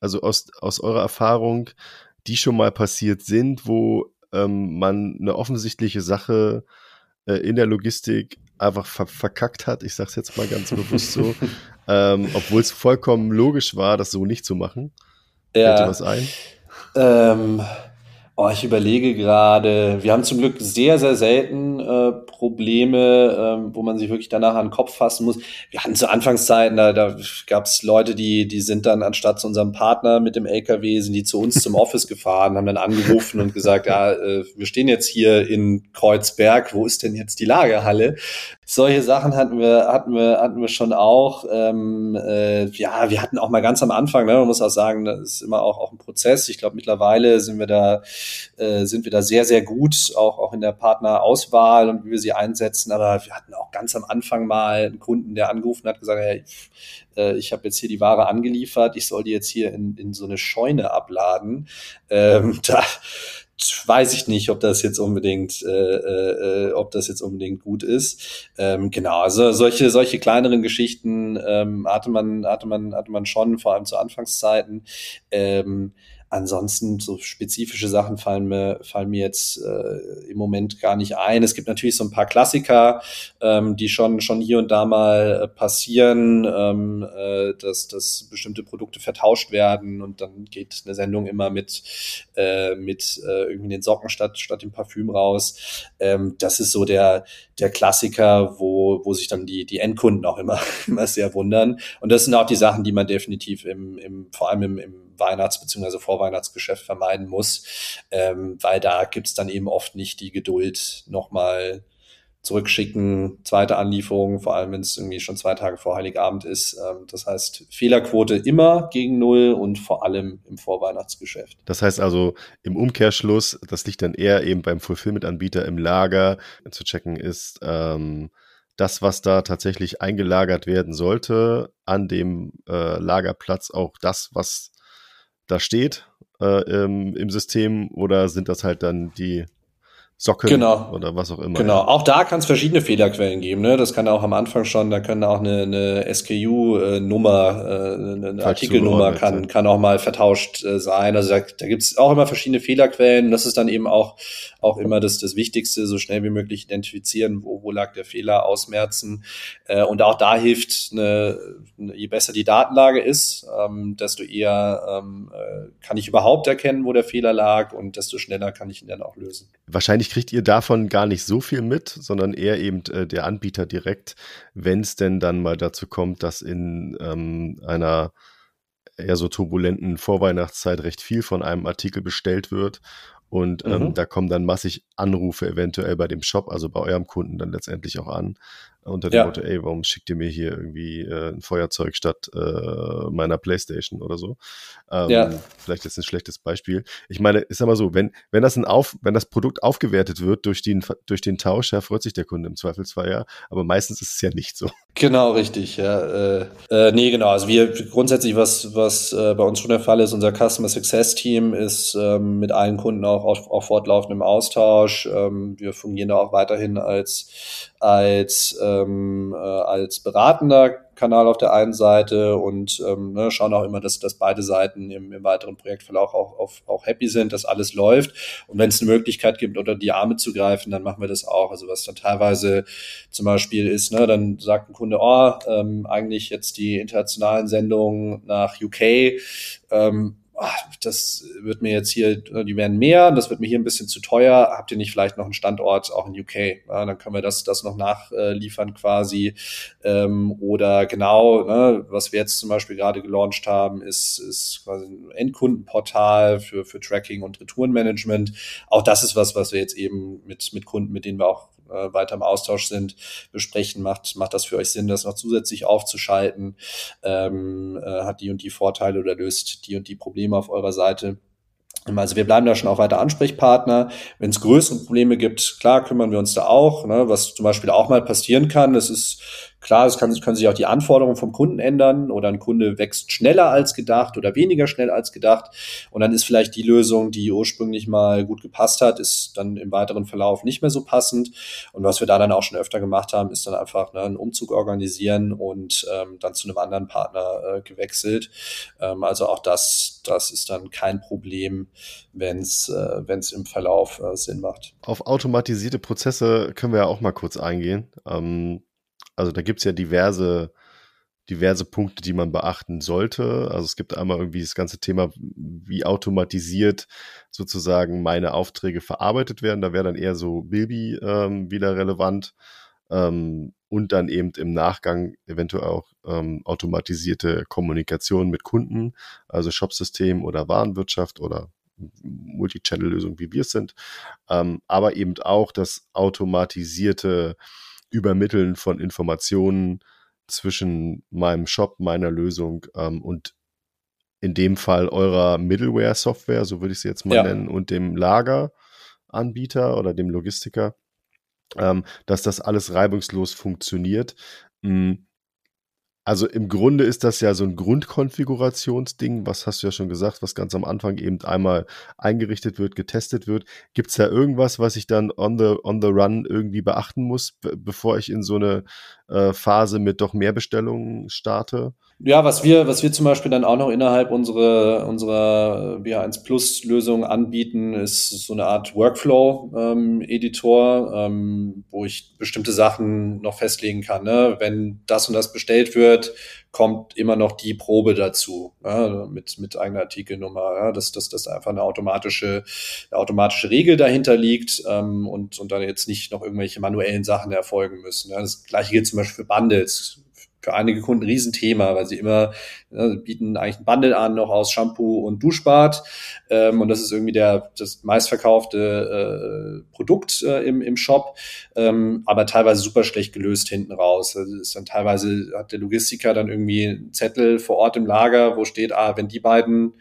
also aus, aus eurer Erfahrung, die schon mal passiert sind, wo ähm, man eine offensichtliche Sache äh, in der Logistik einfach ver verkackt hat? Ich sage es jetzt mal ganz bewusst so, ähm, obwohl es vollkommen logisch war, das so nicht zu machen. Ja. Fällt dir was ein? Ähm, Oh, ich überlege gerade, wir haben zum Glück sehr, sehr selten äh, Probleme, ähm, wo man sich wirklich danach an den Kopf fassen muss. Wir hatten zu Anfangszeiten, da, da gab es Leute, die, die sind dann anstatt zu unserem Partner mit dem LKW, sind die zu uns zum Office gefahren, haben dann angerufen und gesagt, ja, äh, wir stehen jetzt hier in Kreuzberg, wo ist denn jetzt die Lagerhalle? Solche Sachen hatten wir, hatten wir, hatten wir schon auch. Ähm, äh, ja, wir hatten auch mal ganz am Anfang, ne, man muss auch sagen, das ist immer auch, auch ein Prozess. Ich glaube, mittlerweile sind wir da äh, sind wir da sehr, sehr gut, auch, auch in der Partnerauswahl und wie wir sie einsetzen. Aber wir hatten auch ganz am Anfang mal einen Kunden, der angerufen hat, gesagt, hey, äh, ich habe jetzt hier die Ware angeliefert, ich soll die jetzt hier in, in so eine Scheune abladen. Ähm, da weiß ich nicht, ob das jetzt unbedingt, äh, äh, ob das jetzt unbedingt gut ist. Ähm, genau, also solche solche kleineren Geschichten ähm, hatte man hatte man hatte man schon, vor allem zu Anfangszeiten. Ähm, Ansonsten so spezifische Sachen fallen mir, fallen mir jetzt äh, im Moment gar nicht ein. Es gibt natürlich so ein paar Klassiker, ähm, die schon, schon hier und da mal äh, passieren, ähm, äh, dass, dass bestimmte Produkte vertauscht werden und dann geht eine Sendung immer mit, äh, mit äh, irgendwie den Socken statt, statt dem Parfüm raus. Ähm, das ist so der, der Klassiker, wo, wo sich dann die, die Endkunden auch immer, immer sehr wundern. Und das sind auch die Sachen, die man definitiv im, im vor allem im, im Weihnachts- bzw. Vorweihnachtsgeschäft vermeiden muss, ähm, weil da gibt's dann eben oft nicht die Geduld, nochmal zurückschicken, zweite Anlieferung, vor allem wenn es irgendwie schon zwei Tage vor Heiligabend ist. Ähm, das heißt, Fehlerquote immer gegen Null und vor allem im Vorweihnachtsgeschäft. Das heißt also im Umkehrschluss, das liegt dann eher eben beim Fulfillment-Anbieter im Lager zu checken ist, ähm, das, was da tatsächlich eingelagert werden sollte, an dem äh, Lagerplatz auch das, was da steht äh, im, im System oder sind das halt dann die Socken genau. oder was auch immer. Genau, auch da kann es verschiedene Fehlerquellen geben. Ne? Das kann auch am Anfang schon, da können auch eine, eine SKU-Nummer, äh, eine Artikelnummer kann, kann auch mal vertauscht äh, sein. Also da, da gibt es auch immer verschiedene Fehlerquellen. Das ist dann eben auch, auch immer das, das Wichtigste, so schnell wie möglich identifizieren, wo, wo lag der Fehler, ausmerzen. Äh, und auch da hilft, eine, eine, je besser die Datenlage ist, ähm, desto eher ähm, äh, kann ich überhaupt erkennen, wo der Fehler lag und desto schneller kann ich ihn dann auch lösen. Wahrscheinlich kriegt ihr davon gar nicht so viel mit, sondern eher eben äh, der Anbieter direkt, wenn es denn dann mal dazu kommt, dass in ähm, einer eher so turbulenten Vorweihnachtszeit recht viel von einem Artikel bestellt wird und ähm, mhm. da kommen dann massig Anrufe eventuell bei dem Shop, also bei eurem Kunden dann letztendlich auch an unter dem ja. Motto, ey, warum schickt ihr mir hier irgendwie äh, ein Feuerzeug statt äh, meiner Playstation oder so? Ähm, ja. Vielleicht ist ein schlechtes Beispiel. Ich meine, ist aber so, wenn, wenn das ein Auf, wenn das Produkt aufgewertet wird durch den, durch den Tausch, ja, freut sich der Kunde im Zweifelsfall ja, aber meistens ist es ja nicht so. Genau, richtig, ja. Äh, äh, nee, genau. Also wir grundsätzlich, was, was äh, bei uns schon der Fall ist, unser Customer Success Team ist ähm, mit allen Kunden auch auf, auf fortlaufendem Austausch. Ähm, wir fungieren da auch weiterhin als als, ähm, äh, als beratender Kanal auf der einen Seite und ähm, ne, schauen auch immer, dass, dass beide Seiten im, im weiteren Projektverlauf auch, auch, auch happy sind, dass alles läuft. Und wenn es eine Möglichkeit gibt, unter die Arme zu greifen, dann machen wir das auch. Also was dann teilweise zum Beispiel ist, ne, dann sagt ein Kunde, oh, ähm, eigentlich jetzt die internationalen Sendungen nach UK, ähm, ach, das wird mir jetzt hier, die werden mehr, das wird mir hier ein bisschen zu teuer. Habt ihr nicht vielleicht noch einen Standort auch in UK? Ja, dann können wir das, das noch nachliefern quasi. Ähm, oder genau, ne, was wir jetzt zum Beispiel gerade gelauncht haben, ist, ist quasi ein Endkundenportal für, für Tracking und Retourenmanagement. Auch das ist was, was wir jetzt eben mit, mit Kunden, mit denen wir auch äh, weiter im Austausch sind, besprechen, macht, macht das für euch Sinn, das noch zusätzlich aufzuschalten, ähm, äh, hat die und die Vorteile oder löst die und die Probleme auf eurer Seite. Also wir bleiben da schon auch weiter Ansprechpartner. Wenn es größere Probleme gibt, klar kümmern wir uns da auch. Ne? Was zum Beispiel auch mal passieren kann, das ist Klar, es kann, können sich auch die Anforderungen vom Kunden ändern oder ein Kunde wächst schneller als gedacht oder weniger schnell als gedacht. Und dann ist vielleicht die Lösung, die ursprünglich mal gut gepasst hat, ist dann im weiteren Verlauf nicht mehr so passend. Und was wir da dann auch schon öfter gemacht haben, ist dann einfach ne, einen Umzug organisieren und ähm, dann zu einem anderen Partner äh, gewechselt. Ähm, also auch das, das ist dann kein Problem, wenn es äh, wenn's im Verlauf äh, Sinn macht. Auf automatisierte Prozesse können wir ja auch mal kurz eingehen. Ähm also da gibt es ja diverse, diverse Punkte, die man beachten sollte. Also es gibt einmal irgendwie das ganze Thema, wie automatisiert sozusagen meine Aufträge verarbeitet werden. Da wäre dann eher so Bilby ähm, wieder relevant. Ähm, und dann eben im Nachgang eventuell auch ähm, automatisierte Kommunikation mit Kunden, also Shopsystem oder Warenwirtschaft oder Multichannel-Lösung, wie wir es sind, ähm, aber eben auch das automatisierte Übermitteln von Informationen zwischen meinem Shop, meiner Lösung ähm, und in dem Fall eurer Middleware-Software, so würde ich sie jetzt mal ja. nennen, und dem Lageranbieter oder dem Logistiker, ähm, dass das alles reibungslos funktioniert. Mhm. Also im Grunde ist das ja so ein Grundkonfigurationsding, was hast du ja schon gesagt, was ganz am Anfang eben einmal eingerichtet wird, getestet wird. Gibt es da irgendwas, was ich dann on the, on the run irgendwie beachten muss, bevor ich in so eine äh, Phase mit doch mehr Bestellungen starte? Ja, was wir, was wir zum Beispiel dann auch noch innerhalb unserer, unserer BH1 Plus Lösung anbieten, ist so eine Art Workflow-Editor, ähm, ähm, wo ich bestimmte Sachen noch festlegen kann. Ne? Wenn das und das bestellt wird, kommt immer noch die Probe dazu, ja, mit, mit eigener Artikelnummer, ja, dass, dass, dass einfach eine automatische, eine automatische Regel dahinter liegt ähm, und, und dann jetzt nicht noch irgendwelche manuellen Sachen erfolgen müssen. Ja. Das gleiche gilt zum Beispiel für Bundles für einige Kunden ein Riesenthema, weil sie immer äh, bieten eigentlich ein Bundle an, noch aus Shampoo und Duschbad. Ähm, und das ist irgendwie der, das meistverkaufte äh, Produkt äh, im, im Shop, ähm, aber teilweise super schlecht gelöst hinten raus. Also ist dann teilweise hat der Logistiker dann irgendwie einen Zettel vor Ort im Lager, wo steht, ah, wenn die beiden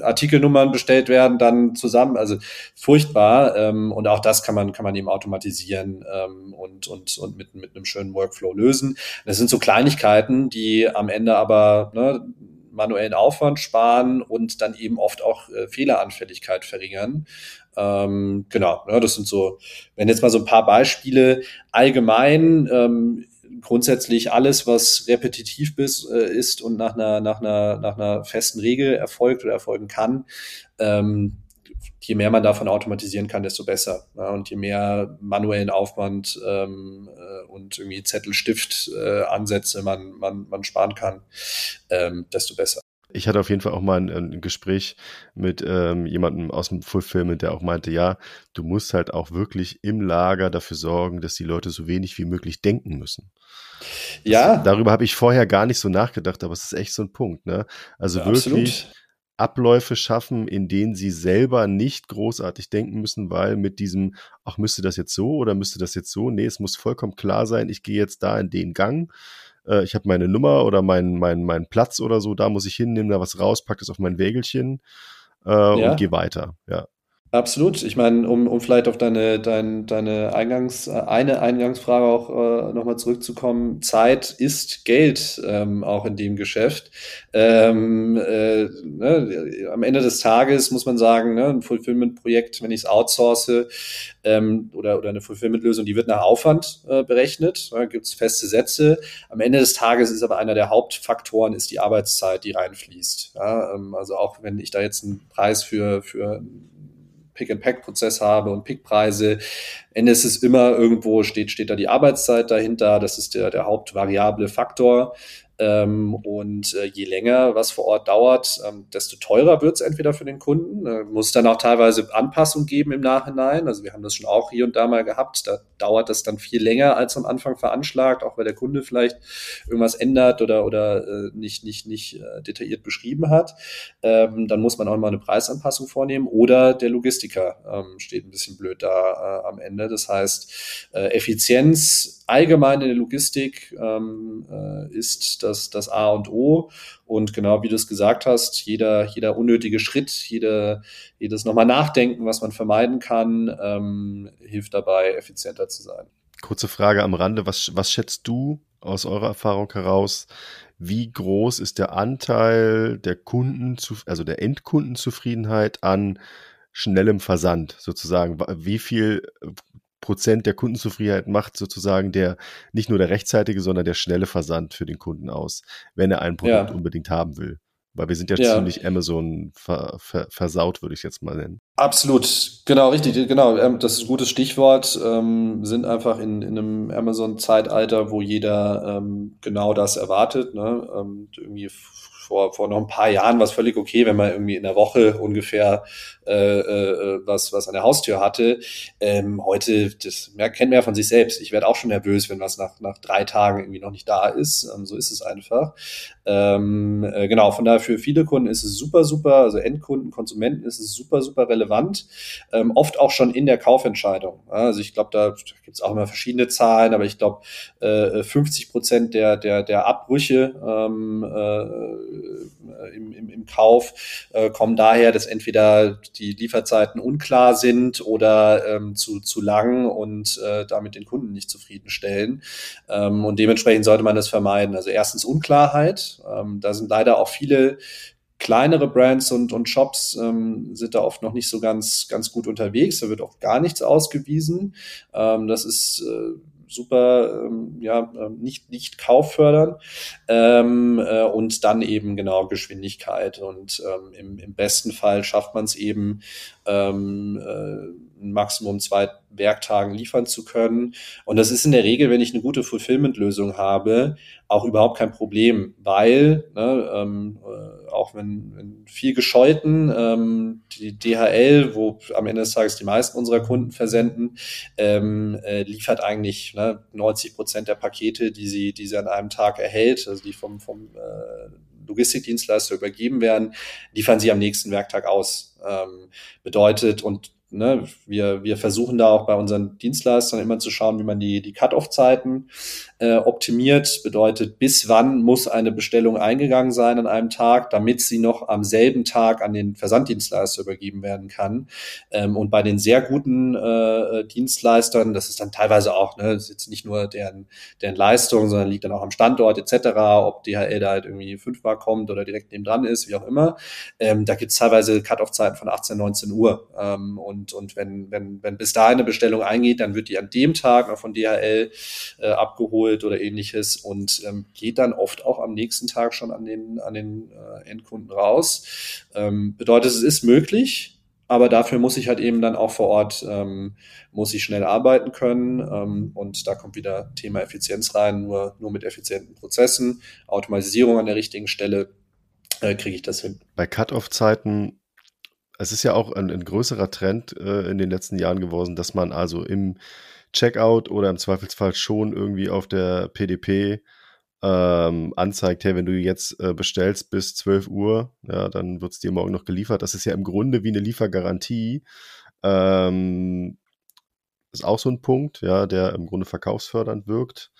Artikelnummern bestellt werden, dann zusammen. Also furchtbar. Ähm, und auch das kann man, kann man eben automatisieren ähm, und, und, und mit, mit einem schönen Workflow lösen. Das sind so Kleinigkeiten, die am Ende aber ne, manuellen Aufwand sparen und dann eben oft auch äh, Fehleranfälligkeit verringern. Ähm, genau, ja, das sind so, wenn jetzt mal so ein paar Beispiele allgemein ähm, grundsätzlich alles, was repetitiv bis, äh, ist und nach einer, nach, einer, nach einer festen Regel erfolgt oder erfolgen kann, ähm, je mehr man davon automatisieren kann, desto besser. Ja, und je mehr manuellen Aufwand ähm, äh, und irgendwie Zettel-Stift-Ansätze äh, man, man, man sparen kann, ähm, desto besser. Ich hatte auf jeden Fall auch mal ein, ein Gespräch mit ähm, jemandem aus dem Fulfillment, der auch meinte, ja, du musst halt auch wirklich im Lager dafür sorgen, dass die Leute so wenig wie möglich denken müssen. Ja. Das, darüber habe ich vorher gar nicht so nachgedacht, aber es ist echt so ein Punkt. Ne? Also ja, wirklich absolut. Abläufe schaffen, in denen sie selber nicht großartig denken müssen, weil mit diesem, ach, müsste das jetzt so oder müsste das jetzt so? Nee, es muss vollkommen klar sein, ich gehe jetzt da in den Gang äh, ich habe meine Nummer oder meinen mein, mein Platz oder so, da muss ich hin, nehme da was raus, packe es auf mein Wägelchen äh, ja. und gehe weiter. Ja. Absolut. Ich meine, um, um vielleicht auf deine, deine, deine Eingangs, eine Eingangsfrage auch äh, nochmal zurückzukommen. Zeit ist Geld, ähm, auch in dem Geschäft. Ähm, äh, ne, am Ende des Tages muss man sagen, ne, ein Fulfillment-Projekt, wenn ich es outsource ähm, oder, oder eine Fulfillment-Lösung, die wird nach Aufwand äh, berechnet. Da gibt es feste Sätze. Am Ende des Tages ist aber einer der Hauptfaktoren ist die Arbeitszeit, die reinfließt. Ja, ähm, also auch wenn ich da jetzt einen Preis für, für Pick-and-Pack-Prozess habe und Pickpreise. Ende ist es immer irgendwo, steht, steht da die Arbeitszeit dahinter. Das ist der, der hauptvariable Faktor. Ähm, und äh, je länger was vor Ort dauert, ähm, desto teurer wird es entweder für den Kunden. Äh, muss dann auch teilweise Anpassung geben im Nachhinein. Also wir haben das schon auch hier und da mal gehabt. Da dauert das dann viel länger als am Anfang veranschlagt, auch weil der Kunde vielleicht irgendwas ändert oder, oder äh, nicht, nicht, nicht äh, detailliert beschrieben hat. Ähm, dann muss man auch mal eine Preisanpassung vornehmen oder der Logistiker ähm, steht ein bisschen blöd da äh, am Ende. Das heißt, äh, Effizienz allgemein in der Logistik ähm, äh, ist das, das A und O. Und genau wie du es gesagt hast, jeder, jeder unnötige Schritt, jede, jedes nochmal Nachdenken, was man vermeiden kann, ähm, hilft dabei, effizienter zu sein. Kurze Frage am Rande. Was, was schätzt du aus eurer Erfahrung heraus? Wie groß ist der Anteil der Kunden, also der Endkundenzufriedenheit an schnellem Versand sozusagen? Wie viel Prozent der Kundenzufriedenheit macht sozusagen der nicht nur der rechtzeitige, sondern der schnelle Versand für den Kunden aus, wenn er ein Produkt ja. unbedingt haben will. Weil wir sind ja, ja. ziemlich Amazon ver, ver, versaut, würde ich jetzt mal nennen. Absolut, genau, richtig, genau. Ähm, das ist ein gutes Stichwort. Ähm, sind einfach in, in einem Amazon-Zeitalter, wo jeder ähm, genau das erwartet. Ne? Ähm, irgendwie vor, vor noch ein paar Jahren war es völlig okay, wenn man irgendwie in der Woche ungefähr äh, äh, was, was an der Haustür hatte. Ähm, heute, das mehr, kennt man ja von sich selbst. Ich werde auch schon nervös, wenn was nach, nach drei Tagen irgendwie noch nicht da ist. Ähm, so ist es einfach. Ähm, äh, genau, von daher für viele Kunden ist es super, super, also Endkunden, Konsumenten ist es super, super relevant. Ähm, oft auch schon in der Kaufentscheidung. Also ich glaube, da gibt es auch immer verschiedene Zahlen, aber ich glaube, äh, 50 Prozent der, der, der Abbrüche ähm, äh, im, im, im Kauf äh, kommen daher, dass entweder die Lieferzeiten unklar sind oder ähm, zu, zu lang und äh, damit den Kunden nicht zufriedenstellen. Ähm, und dementsprechend sollte man das vermeiden. Also erstens Unklarheit. Ähm, da sind leider auch viele kleinere Brands und, und Shops ähm, sind da oft noch nicht so ganz, ganz gut unterwegs. Da wird auch gar nichts ausgewiesen. Ähm, das ist äh, super, ähm, ja, ähm, nicht, nicht kauffördernd. Ähm, äh, und dann eben genau Geschwindigkeit. Und im, im besten Fall schafft man es eben, ähm, äh, ein Maximum zwei Werktagen liefern zu können. Und das ist in der Regel, wenn ich eine gute Fulfillment-Lösung habe, auch überhaupt kein Problem, weil ne, ähm, äh, auch wenn, wenn viel gescholten, ähm, die DHL, wo am Ende des Tages die meisten unserer Kunden versenden, ähm, äh, liefert eigentlich ne, 90 Prozent der Pakete, die sie, die sie an einem Tag erhält, also die vom, vom äh, Logistikdienstleister übergeben werden, liefern sie am nächsten Werktag aus. Ähm, bedeutet, und ne, wir, wir versuchen da auch bei unseren Dienstleistern immer zu schauen, wie man die, die Cut-off-Zeiten äh, optimiert. Bedeutet, bis wann muss eine Bestellung eingegangen sein an einem Tag, damit sie noch am selben Tag an den Versanddienstleister übergeben werden kann. Ähm, und bei den sehr guten äh, Dienstleistern, das ist dann teilweise auch, ne, das ist jetzt nicht nur deren, deren Leistung, sondern liegt dann auch am Standort etc., ob DHL da halt irgendwie fünfmal kommt oder direkt neben dran ist, wie auch immer. Ähm, da gibt's teilweise Cut-off-Zeiten von 18, 19 Uhr. Ähm, und und wenn, wenn, wenn bis dahin eine Bestellung eingeht, dann wird die an dem Tag noch von DHL äh, abgeholt oder ähnliches und ähm, geht dann oft auch am nächsten Tag schon an den, an den äh, Endkunden raus. Ähm, bedeutet, es ist möglich, aber dafür muss ich halt eben dann auch vor Ort, ähm, muss ich schnell arbeiten können. Ähm, und da kommt wieder Thema Effizienz rein. Nur, nur mit effizienten Prozessen, Automatisierung an der richtigen Stelle äh, kriege ich das hin. Bei Cut-off-Zeiten es ist ja auch ein, ein größerer Trend äh, in den letzten Jahren geworden, dass man also im Checkout oder im Zweifelsfall schon irgendwie auf der PDP ähm, anzeigt, hey, wenn du jetzt äh, bestellst bis 12 Uhr, ja, dann wird es dir morgen noch geliefert. Das ist ja im Grunde wie eine Liefergarantie. Ähm, ist auch so ein Punkt, ja, der im Grunde verkaufsfördernd wirkt.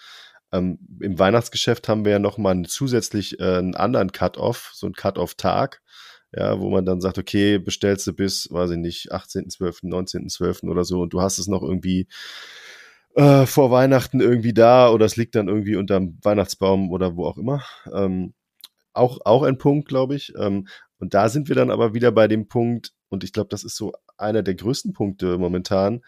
Ähm, Im Weihnachtsgeschäft haben wir ja nochmal zusätzlich äh, einen anderen Cut-Off, so einen Cut-Off-Tag ja, wo man dann sagt, okay, bestellst du bis, weiß ich nicht, 18.12., 19.12. oder so und du hast es noch irgendwie äh, vor Weihnachten irgendwie da oder es liegt dann irgendwie unterm Weihnachtsbaum oder wo auch immer. Ähm, auch, auch ein Punkt, glaube ich. Ähm, und da sind wir dann aber wieder bei dem Punkt, und ich glaube, das ist so einer der größten Punkte momentan,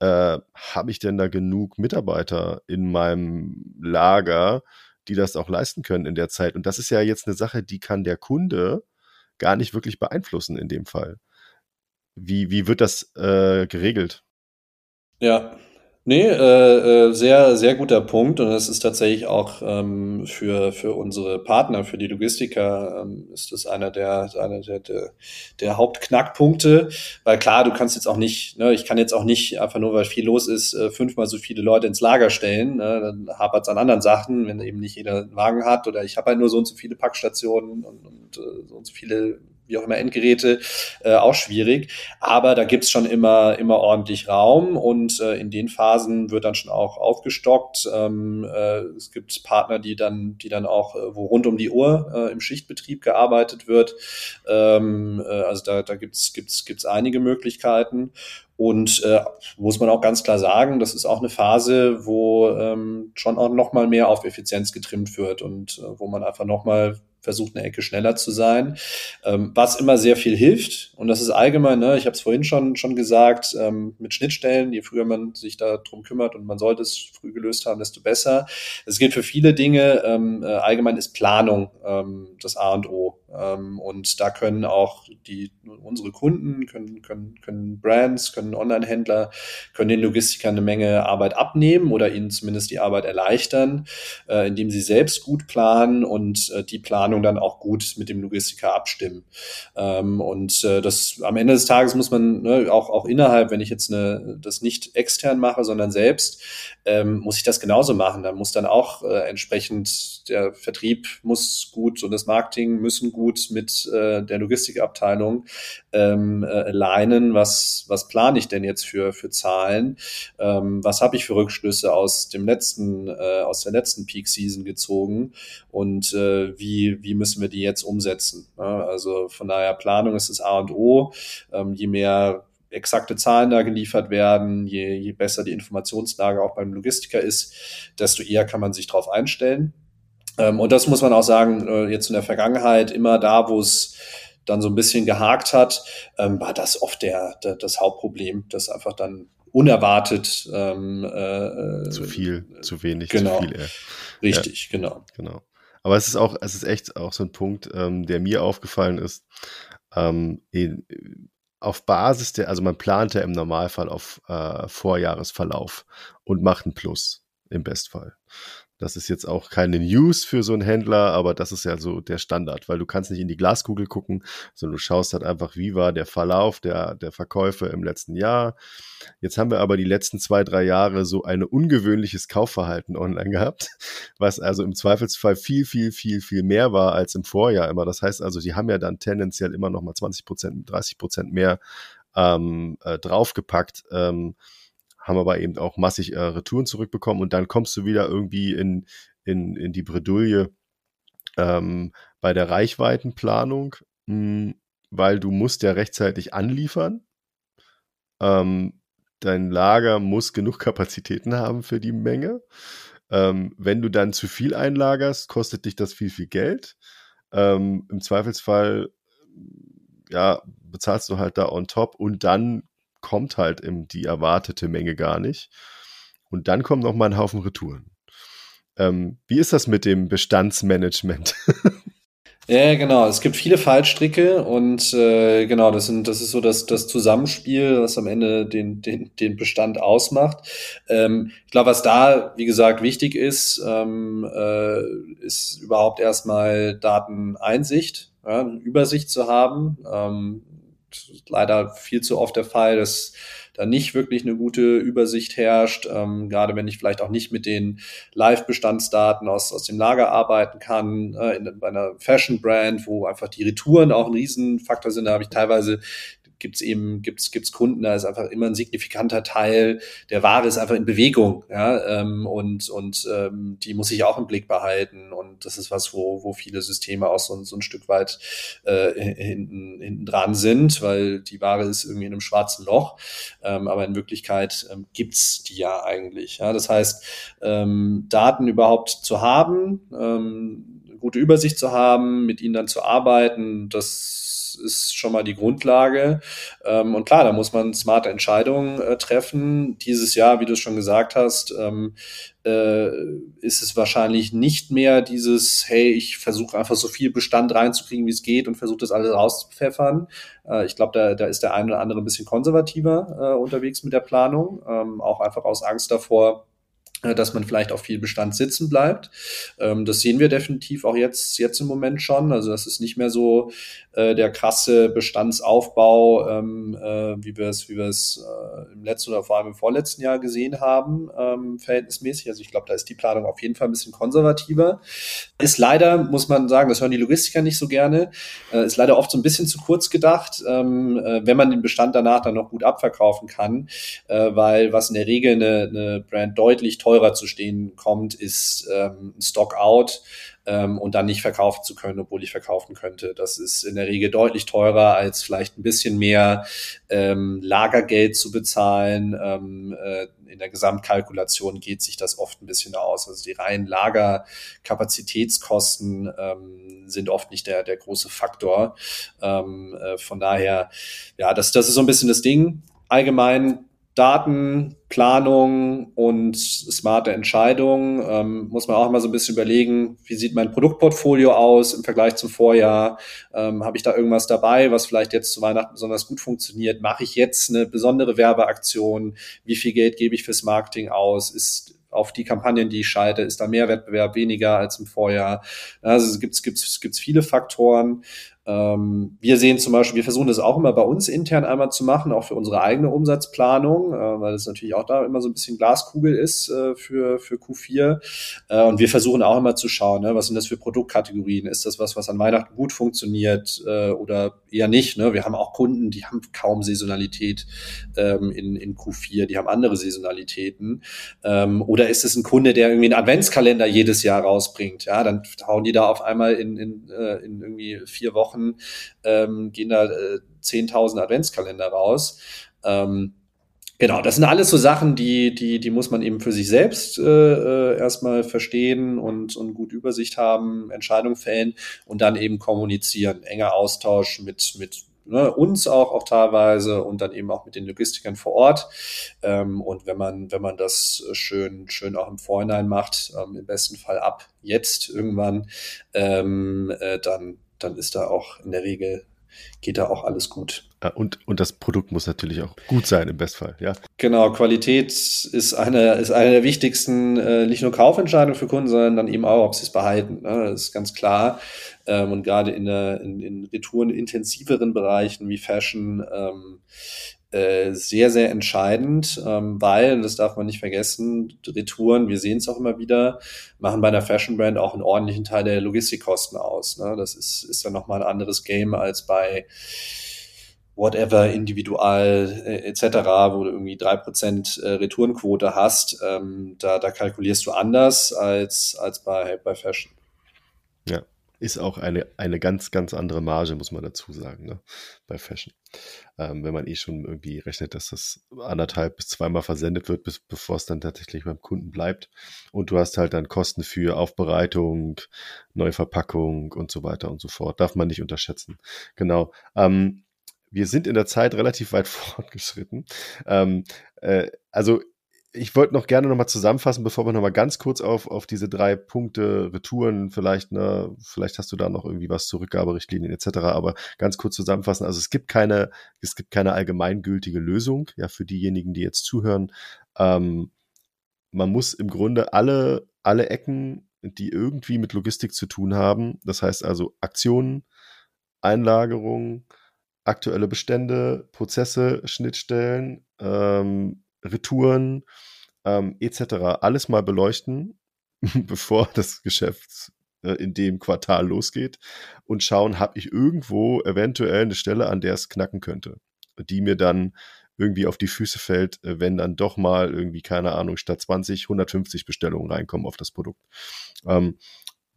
äh, habe ich denn da genug Mitarbeiter in meinem Lager, die das auch leisten können in der Zeit? Und das ist ja jetzt eine Sache, die kann der Kunde gar nicht wirklich beeinflussen in dem Fall. Wie, wie wird das äh, geregelt? Ja, Nee, äh, äh, sehr, sehr guter Punkt. Und das ist tatsächlich auch ähm, für, für unsere Partner, für die Logistiker, ähm, ist das einer der, einer der, der, der Hauptknackpunkte. Weil klar, du kannst jetzt auch nicht, ne, ich kann jetzt auch nicht, einfach nur weil viel los ist, äh, fünfmal so viele Leute ins Lager stellen. Ne, dann hapert es an anderen Sachen, wenn eben nicht jeder einen Wagen hat oder ich habe halt nur so und so viele Packstationen und, und äh, so und so viele wie auch immer Endgeräte, äh, auch schwierig. Aber da gibt's schon immer, immer ordentlich Raum und äh, in den Phasen wird dann schon auch aufgestockt. Ähm, äh, es gibt Partner, die dann, die dann auch, äh, wo rund um die Uhr äh, im Schichtbetrieb gearbeitet wird. Ähm, äh, also da, da gibt's gibt's, gibt's einige Möglichkeiten. Und äh, muss man auch ganz klar sagen, das ist auch eine Phase, wo ähm, schon auch noch mal mehr auf Effizienz getrimmt wird und äh, wo man einfach noch mal versucht, eine Ecke schneller zu sein, ähm, was immer sehr viel hilft. Und das ist allgemein, ne, ich habe es vorhin schon, schon gesagt, ähm, mit Schnittstellen, je früher man sich darum kümmert und man sollte es früh gelöst haben, desto besser. Es gilt für viele Dinge. Ähm, äh, allgemein ist Planung ähm, das A und O. Ähm, und da können auch die, unsere Kunden, können, können, können Brands, können Online-Händler, können den Logistikern eine Menge Arbeit abnehmen oder ihnen zumindest die Arbeit erleichtern, äh, indem sie selbst gut planen und äh, die Planung dann auch gut mit dem Logistiker abstimmen. Ähm, und äh, das am Ende des Tages muss man ne, auch, auch innerhalb, wenn ich jetzt eine, das nicht extern mache, sondern selbst, ähm, muss ich das genauso machen. Da muss dann auch entsprechend der Vertrieb muss gut und das Marketing müssen gut mit äh, der Logistikabteilung ähm, äh, leinen. Was, was plane ich denn jetzt für, für Zahlen? Ähm, was habe ich für Rückschlüsse aus dem letzten, äh, aus der letzten Peak Season gezogen? Und äh, wie, wie müssen wir die jetzt umsetzen? Ja, also von daher Planung ist das A und O. Ähm, je mehr exakte Zahlen da geliefert werden, je, je besser die Informationslage auch beim Logistiker ist, desto eher kann man sich darauf einstellen. Ähm, und das muss man auch sagen, äh, jetzt in der Vergangenheit, immer da, wo es dann so ein bisschen gehakt hat, ähm, war das oft der, der, das Hauptproblem, dass einfach dann unerwartet ähm, äh, zu viel, zu wenig, genau, zu viel. Äh. Richtig, ja, genau. Genau. Aber es ist auch, es ist echt auch so ein Punkt, ähm, der mir aufgefallen ist. Ähm, in, auf Basis der, also man plant ja im Normalfall auf äh, Vorjahresverlauf und macht einen Plus im Bestfall. Das ist jetzt auch keine News für so einen Händler, aber das ist ja so der Standard, weil du kannst nicht in die Glaskugel gucken, sondern du schaust halt einfach, wie war der Verlauf der, der Verkäufe im letzten Jahr. Jetzt haben wir aber die letzten zwei, drei Jahre so ein ungewöhnliches Kaufverhalten online gehabt, was also im Zweifelsfall viel, viel, viel, viel mehr war als im Vorjahr immer. Das heißt also, die haben ja dann tendenziell immer noch mal 20 Prozent, 30 Prozent mehr ähm, äh, draufgepackt, ähm, haben aber eben auch massig äh, Retouren zurückbekommen und dann kommst du wieder irgendwie in, in, in die Bredouille ähm, bei der Reichweitenplanung, mh, hm, weil du musst ja rechtzeitig anliefern. Ähm, dein Lager muss genug Kapazitäten haben für die Menge. Ähm, wenn du dann zu viel einlagerst, kostet dich das viel, viel Geld. Ähm, Im Zweifelsfall, ja, bezahlst du halt da on top und dann kommt halt eben die erwartete Menge gar nicht. Und dann kommt noch mal ein Haufen Retouren. Ähm, wie ist das mit dem Bestandsmanagement? Ja, genau. Es gibt viele Fallstricke und äh, genau, das sind, das ist so das, das Zusammenspiel, was am Ende den, den, den Bestand ausmacht. Ähm, ich glaube, was da, wie gesagt, wichtig ist, ähm, äh, ist überhaupt erstmal Dateneinsicht, ja, Übersicht zu haben. Ähm, leider viel zu oft der Fall, dass da nicht wirklich eine gute Übersicht herrscht, ähm, gerade wenn ich vielleicht auch nicht mit den Live-Bestandsdaten aus, aus dem Lager arbeiten kann, äh, in, bei einer Fashion-Brand, wo einfach die Retouren auch ein Riesenfaktor sind, da habe ich teilweise gibt's eben gibt's gibt's Kunden, da ist einfach immer ein signifikanter Teil der Ware ist einfach in Bewegung, ja, ähm, und und ähm, die muss ich auch im Blick behalten und das ist was, wo wo viele Systeme auch so, so ein Stück weit äh, hinten hinten dran sind, weil die Ware ist irgendwie in einem schwarzen Loch, ähm, aber in Wirklichkeit ähm, gibt's die ja eigentlich, ja, das heißt ähm, Daten überhaupt zu haben, ähm, gute Übersicht zu haben, mit ihnen dann zu arbeiten, das ist schon mal die Grundlage. Ähm, und klar, da muss man smarte Entscheidungen äh, treffen. Dieses Jahr, wie du es schon gesagt hast, ähm, äh, ist es wahrscheinlich nicht mehr dieses, hey, ich versuche einfach so viel Bestand reinzukriegen, wie es geht und versuche das alles rauszupfeffern. Äh, ich glaube, da, da ist der eine oder andere ein bisschen konservativer äh, unterwegs mit der Planung, ähm, auch einfach aus Angst davor, dass man vielleicht auf viel Bestand sitzen bleibt. Ähm, das sehen wir definitiv auch jetzt, jetzt im Moment schon. Also das ist nicht mehr so äh, der krasse Bestandsaufbau, ähm, äh, wie wir es, wie äh, im letzten oder vor allem im vorletzten Jahr gesehen haben, ähm, verhältnismäßig. Also ich glaube, da ist die Planung auf jeden Fall ein bisschen konservativer. Ist leider, muss man sagen, das hören die Logistiker nicht so gerne, äh, ist leider oft so ein bisschen zu kurz gedacht, ähm, äh, wenn man den Bestand danach dann noch gut abverkaufen kann, äh, weil was in der Regel eine, eine Brand deutlich teurer zu stehen kommt, ist ähm, Stock out ähm, und dann nicht verkaufen zu können, obwohl ich verkaufen könnte. Das ist in der Regel deutlich teurer, als vielleicht ein bisschen mehr ähm, Lagergeld zu bezahlen. Ähm, äh, in der Gesamtkalkulation geht sich das oft ein bisschen aus. Also die reinen Lagerkapazitätskosten ähm, sind oft nicht der, der große Faktor. Ähm, äh, von daher, ja, das, das ist so ein bisschen das Ding. Allgemein Daten, Planung und smarte Entscheidungen. Ähm, muss man auch mal so ein bisschen überlegen, wie sieht mein Produktportfolio aus im Vergleich zum Vorjahr? Ähm, Habe ich da irgendwas dabei, was vielleicht jetzt zu Weihnachten besonders gut funktioniert? Mache ich jetzt eine besondere Werbeaktion? Wie viel Geld gebe ich fürs Marketing aus? Ist auf die Kampagnen, die ich schalte, ist da mehr Wettbewerb weniger als im Vorjahr. Also es gibt, es viele Faktoren. Ähm, wir sehen zum Beispiel, wir versuchen das auch immer bei uns intern einmal zu machen, auch für unsere eigene Umsatzplanung, äh, weil es natürlich auch da immer so ein bisschen Glaskugel ist äh, für, für Q4. Äh, und wir versuchen auch immer zu schauen, ne, was sind das für Produktkategorien? Ist das was, was an Weihnachten gut funktioniert oder eher nicht? Ne? Wir haben auch Kunden, die haben kaum Saisonalität ähm, in, in Q4, die haben andere Saisonalitäten. Ähm, oder ist es ein Kunde, der irgendwie einen Adventskalender jedes Jahr rausbringt? Ja, dann hauen die da auf einmal in, in, in irgendwie vier Wochen Wochen ähm, gehen da äh, 10.000 Adventskalender raus. Ähm, Genau, das sind alles so Sachen, die, die, die muss man eben für sich selbst äh, äh, erstmal verstehen und, und gut Übersicht haben, Entscheidungen fällen und dann eben kommunizieren. Enger Austausch mit, mit ne, uns auch, auch teilweise und dann eben auch mit den Logistikern vor Ort. Ähm, und wenn man, wenn man das schön, schön auch im Vorhinein macht, ähm, im besten Fall ab jetzt irgendwann, ähm, äh, dann, dann ist da auch in der Regel geht da auch alles gut. Und, und das Produkt muss natürlich auch gut sein im Bestfall, ja. Genau, Qualität ist eine, ist eine der wichtigsten, äh, nicht nur Kaufentscheidungen für Kunden, sondern dann eben auch, ob sie es behalten. Ne? Das ist ganz klar. Ähm, und gerade in, der, in, in retourenintensiveren Bereichen wie Fashion ähm, äh, sehr, sehr entscheidend, ähm, weil, das darf man nicht vergessen, Retouren, wir sehen es auch immer wieder, machen bei einer Fashion Brand auch einen ordentlichen Teil der Logistikkosten aus. Ne? Das ist, ist dann nochmal ein anderes Game als bei whatever, individual äh, etc., wo du irgendwie drei Prozent äh, Retourenquote hast, ähm, da, da kalkulierst du anders als, als bei, bei Fashion. Ja, ist auch eine, eine ganz, ganz andere Marge, muss man dazu sagen, ne? bei Fashion. Ähm, wenn man eh schon irgendwie rechnet, dass das anderthalb bis zweimal versendet wird, bis, bevor es dann tatsächlich beim Kunden bleibt. Und du hast halt dann Kosten für Aufbereitung, Neuverpackung und so weiter und so fort. Darf man nicht unterschätzen. Genau. Ähm, wir sind in der Zeit relativ weit fortgeschritten. Ähm, äh, also ich wollte noch gerne nochmal zusammenfassen, bevor wir nochmal ganz kurz auf, auf diese drei Punkte Retouren vielleicht, ne, vielleicht hast du da noch irgendwie was zu Rückgaberichtlinien etc., aber ganz kurz zusammenfassen. Also es gibt keine, es gibt keine allgemeingültige Lösung, ja, für diejenigen, die jetzt zuhören. Ähm, man muss im Grunde alle, alle Ecken, die irgendwie mit Logistik zu tun haben, das heißt also Aktionen, Einlagerung, aktuelle Bestände, Prozesse, Schnittstellen, ähm, Retouren ähm, etc. alles mal beleuchten, bevor das Geschäft äh, in dem Quartal losgeht und schauen, habe ich irgendwo eventuell eine Stelle, an der es knacken könnte, die mir dann irgendwie auf die Füße fällt, äh, wenn dann doch mal irgendwie, keine Ahnung, statt 20, 150 Bestellungen reinkommen auf das Produkt. Ähm,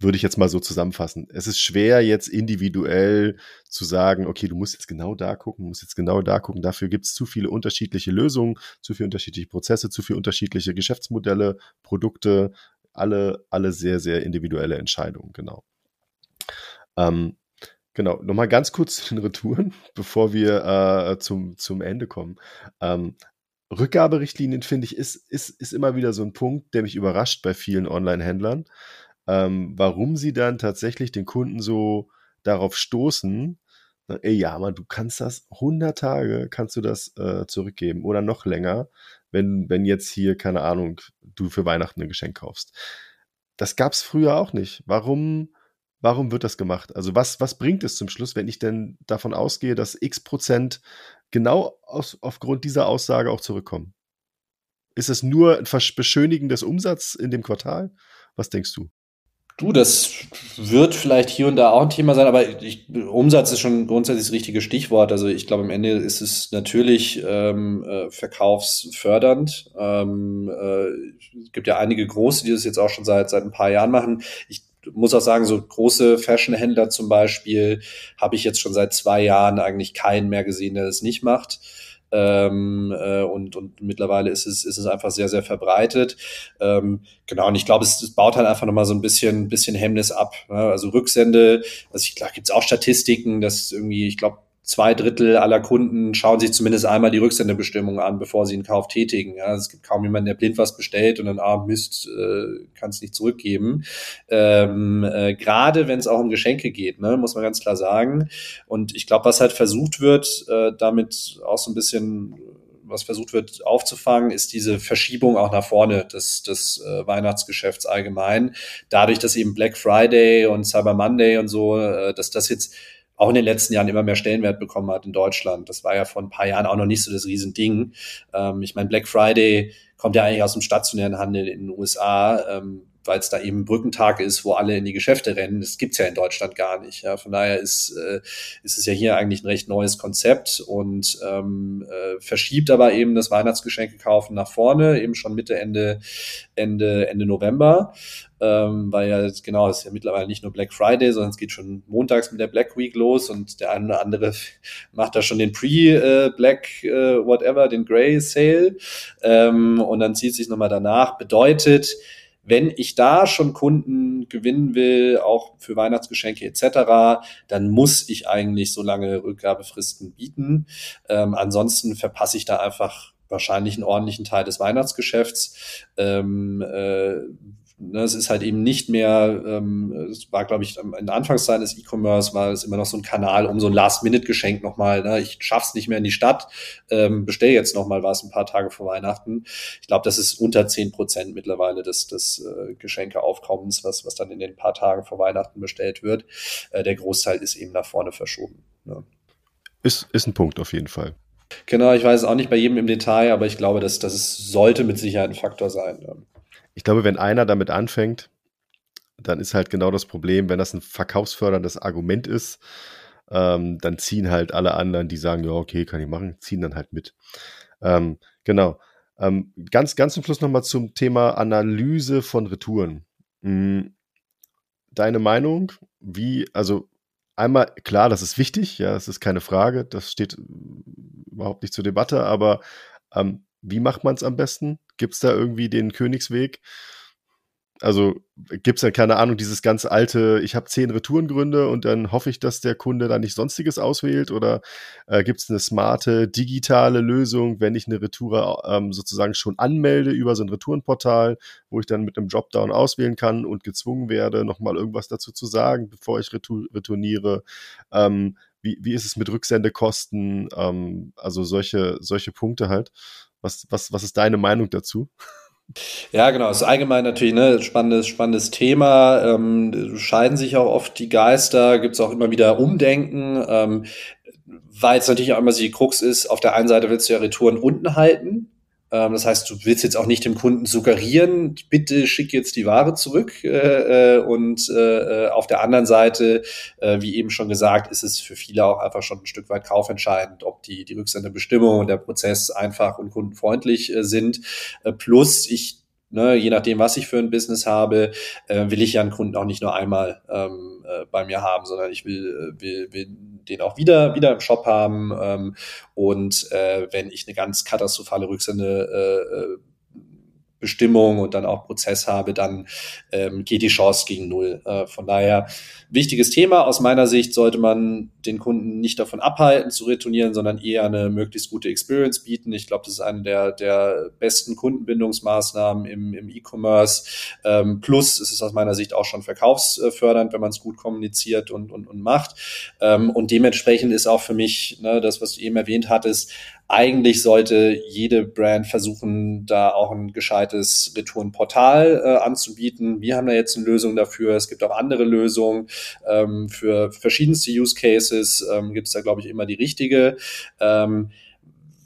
würde ich jetzt mal so zusammenfassen. Es ist schwer, jetzt individuell zu sagen, okay, du musst jetzt genau da gucken, musst jetzt genau da gucken. Dafür gibt es zu viele unterschiedliche Lösungen, zu viele unterschiedliche Prozesse, zu viele unterschiedliche Geschäftsmodelle, Produkte, alle, alle sehr, sehr individuelle Entscheidungen, genau. Ähm, genau, nochmal ganz kurz zu den Retouren, bevor wir äh, zum, zum Ende kommen. Ähm, Rückgaberichtlinien, finde ich, ist, ist, ist immer wieder so ein Punkt, der mich überrascht bei vielen Online-Händlern ähm, warum sie dann tatsächlich den Kunden so darauf stoßen, ey, ja, man, du kannst das 100 Tage, kannst du das äh, zurückgeben oder noch länger, wenn, wenn jetzt hier, keine Ahnung, du für Weihnachten ein Geschenk kaufst. Das gab es früher auch nicht. Warum, warum wird das gemacht? Also was, was bringt es zum Schluss, wenn ich denn davon ausgehe, dass x Prozent genau aus, aufgrund dieser Aussage auch zurückkommen? Ist es nur ein Beschönigen des Umsatzes in dem Quartal? Was denkst du? Du, das wird vielleicht hier und da auch ein Thema sein, aber ich, Umsatz ist schon grundsätzlich das richtige Stichwort. Also ich glaube, am Ende ist es natürlich ähm, äh, verkaufsfördernd. Ähm, äh, es gibt ja einige große, die das jetzt auch schon seit, seit ein paar Jahren machen. Ich muss auch sagen, so große Fashionhändler zum Beispiel habe ich jetzt schon seit zwei Jahren eigentlich keinen mehr gesehen, der das nicht macht. Ähm, äh, und, und mittlerweile ist es, ist es einfach sehr, sehr verbreitet. Ähm, genau, und ich glaube, es, es baut halt einfach nochmal so ein bisschen, bisschen Hemmnis ab. Ne? Also Rücksende, also ich glaube, gibt es auch Statistiken, dass irgendwie, ich glaube, zwei Drittel aller Kunden schauen sich zumindest einmal die Rücksendebestimmung an, bevor sie einen Kauf tätigen. Ja, es gibt kaum jemanden, der blind was bestellt und dann, ah, Mist, äh, kann es nicht zurückgeben. Ähm, äh, Gerade wenn es auch um Geschenke geht, ne, muss man ganz klar sagen. Und ich glaube, was halt versucht wird, äh, damit auch so ein bisschen was versucht wird aufzufangen, ist diese Verschiebung auch nach vorne des, des äh, Weihnachtsgeschäfts allgemein. Dadurch, dass eben Black Friday und Cyber Monday und so, äh, dass das jetzt auch in den letzten Jahren immer mehr Stellenwert bekommen hat in Deutschland. Das war ja vor ein paar Jahren auch noch nicht so das Riesending. Ähm, ich meine, Black Friday kommt ja eigentlich aus dem stationären Handel in den USA. Ähm, weil es da eben Brückentag ist, wo alle in die Geschäfte rennen. Das gibt's ja in Deutschland gar nicht. Ja. Von daher ist, äh, ist es ja hier eigentlich ein recht neues Konzept und ähm, äh, verschiebt aber eben das Weihnachtsgeschenke kaufen nach vorne, eben schon Mitte, Ende, Ende, Ende November. Ähm, weil ja, genau, es ist ja mittlerweile nicht nur Black Friday, sondern es geht schon montags mit der Black Week los und der eine oder andere macht da schon den Pre-Black, äh, äh, whatever, den Grey Sale ähm, und dann zieht sich nochmal danach. Bedeutet, wenn ich da schon Kunden gewinnen will, auch für Weihnachtsgeschenke etc., dann muss ich eigentlich so lange Rückgabefristen bieten. Ähm, ansonsten verpasse ich da einfach wahrscheinlich einen ordentlichen Teil des Weihnachtsgeschäfts. Ähm, äh, es ist halt eben nicht mehr, ähm, es war, glaube ich, in der Anfangszeit des E-Commerce war es immer noch so ein Kanal, um so ein Last-Minute-Geschenk nochmal, ne, ich schaff's nicht mehr in die Stadt, ähm, bestell jetzt nochmal was ein paar Tage vor Weihnachten. Ich glaube, das ist unter zehn Prozent mittlerweile des, des äh, Geschenkeaufkommens, was, was dann in den paar Tagen vor Weihnachten bestellt wird. Äh, der Großteil ist eben nach vorne verschoben. Ne. Ist, ist ein Punkt auf jeden Fall. Genau, ich weiß es auch nicht bei jedem im Detail, aber ich glaube, dass das sollte mit Sicherheit ein Faktor sein. Ne ich glaube, wenn einer damit anfängt, dann ist halt genau das Problem, wenn das ein verkaufsförderndes Argument ist, ähm, dann ziehen halt alle anderen, die sagen, ja, okay, kann ich machen, ziehen dann halt mit. Ähm, genau. Ähm, ganz, ganz zum Schluss nochmal zum Thema Analyse von Retouren. Mhm. Deine Meinung, wie, also einmal, klar, das ist wichtig, ja, das ist keine Frage, das steht überhaupt nicht zur Debatte, aber ähm, wie macht man es am besten? Gibt es da irgendwie den Königsweg? Also gibt es ja keine Ahnung, dieses ganz alte, ich habe zehn Retourengründe und dann hoffe ich, dass der Kunde da nicht sonstiges auswählt oder äh, gibt es eine smarte digitale Lösung, wenn ich eine Retour ähm, sozusagen schon anmelde über so ein Retourenportal, wo ich dann mit einem Dropdown auswählen kann und gezwungen werde, nochmal irgendwas dazu zu sagen, bevor ich retour retourniere. Ähm, wie, wie ist es mit Rücksendekosten? Ähm, also solche, solche Punkte halt. Was, was, was ist deine Meinung dazu? Ja, genau. Das ist allgemein natürlich ne spannendes, spannendes Thema. Ähm, scheiden sich auch oft die Geister, gibt es auch immer wieder Umdenken. Ähm, weil es natürlich auch immer so die Krux ist, auf der einen Seite willst du ja Retouren unten halten, das heißt, du willst jetzt auch nicht dem Kunden suggerieren, bitte schick jetzt die Ware zurück. Äh, äh und äh, auf der anderen Seite, äh, wie eben schon gesagt, ist es für viele auch einfach schon ein Stück weit kaufentscheidend, ob die, die Rücksendebestimmung und der Prozess einfach und kundenfreundlich äh, sind. Äh, plus, ich Ne, je nachdem, was ich für ein Business habe, äh, will ich ja einen Kunden auch nicht nur einmal ähm, äh, bei mir haben, sondern ich will, äh, will, will den auch wieder, wieder im Shop haben. Ähm, und äh, wenn ich eine ganz katastrophale Rücksende äh, äh Bestimmung und dann auch Prozess habe, dann ähm, geht die Chance gegen null. Äh, von daher wichtiges Thema. Aus meiner Sicht sollte man den Kunden nicht davon abhalten zu retournieren, sondern eher eine möglichst gute Experience bieten. Ich glaube, das ist eine der, der besten Kundenbindungsmaßnahmen im, im E-Commerce. Ähm, plus es ist aus meiner Sicht auch schon verkaufsfördernd, wenn man es gut kommuniziert und, und, und macht. Ähm, und dementsprechend ist auch für mich ne, das, was du eben erwähnt hattest, eigentlich sollte jede Brand versuchen, da auch ein gescheites Retourenportal äh, anzubieten. Wir haben da jetzt eine Lösung dafür. Es gibt auch andere Lösungen ähm, für verschiedenste Use Cases. Ähm, gibt es da, glaube ich, immer die richtige. Ähm,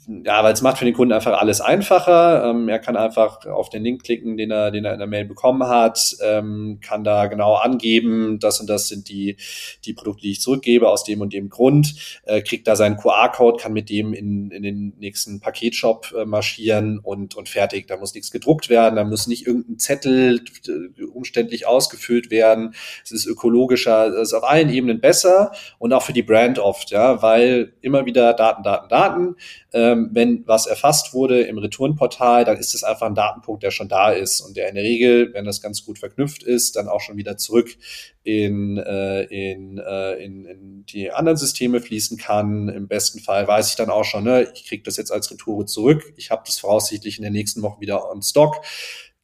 ja, weil es macht für den Kunden einfach alles einfacher. Ähm, er kann einfach auf den Link klicken, den er, den er in der Mail bekommen hat, ähm, kann da genau angeben, das und das sind die, die Produkte, die ich zurückgebe aus dem und dem Grund, äh, kriegt da seinen QR-Code, kann mit dem in, in den nächsten Paketshop äh, marschieren und, und fertig. Da muss nichts gedruckt werden, da muss nicht irgendein Zettel äh, umständlich ausgefüllt werden. Es ist ökologischer, es ist auf allen Ebenen besser und auch für die Brand oft, ja, weil immer wieder Daten, Daten, Daten ähm, wenn was erfasst wurde im Retourenportal, dann ist es einfach ein Datenpunkt, der schon da ist und der in der Regel, wenn das ganz gut verknüpft ist, dann auch schon wieder zurück in, äh, in, äh, in, in die anderen Systeme fließen kann. Im besten Fall weiß ich dann auch schon, ne, ich kriege das jetzt als Retoure zurück. Ich habe das voraussichtlich in der nächsten Woche wieder on Stock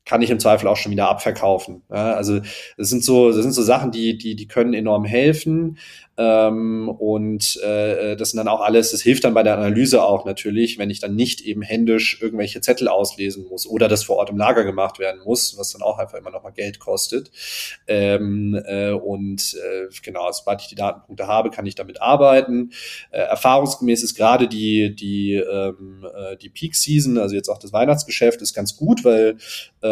kann ich im Zweifel auch schon wieder abverkaufen. Ja, also das sind so, das sind so Sachen, die, die, die können enorm helfen. Ähm, und äh, das sind dann auch alles, das hilft dann bei der Analyse auch natürlich, wenn ich dann nicht eben händisch irgendwelche Zettel auslesen muss oder das vor Ort im Lager gemacht werden muss, was dann auch einfach immer noch mal Geld kostet. Ähm, äh, und äh, genau, sobald ich die Datenpunkte habe, kann ich damit arbeiten. Äh, erfahrungsgemäß ist gerade die, die, ähm, äh, die Peak Season, also jetzt auch das Weihnachtsgeschäft, ist ganz gut, weil,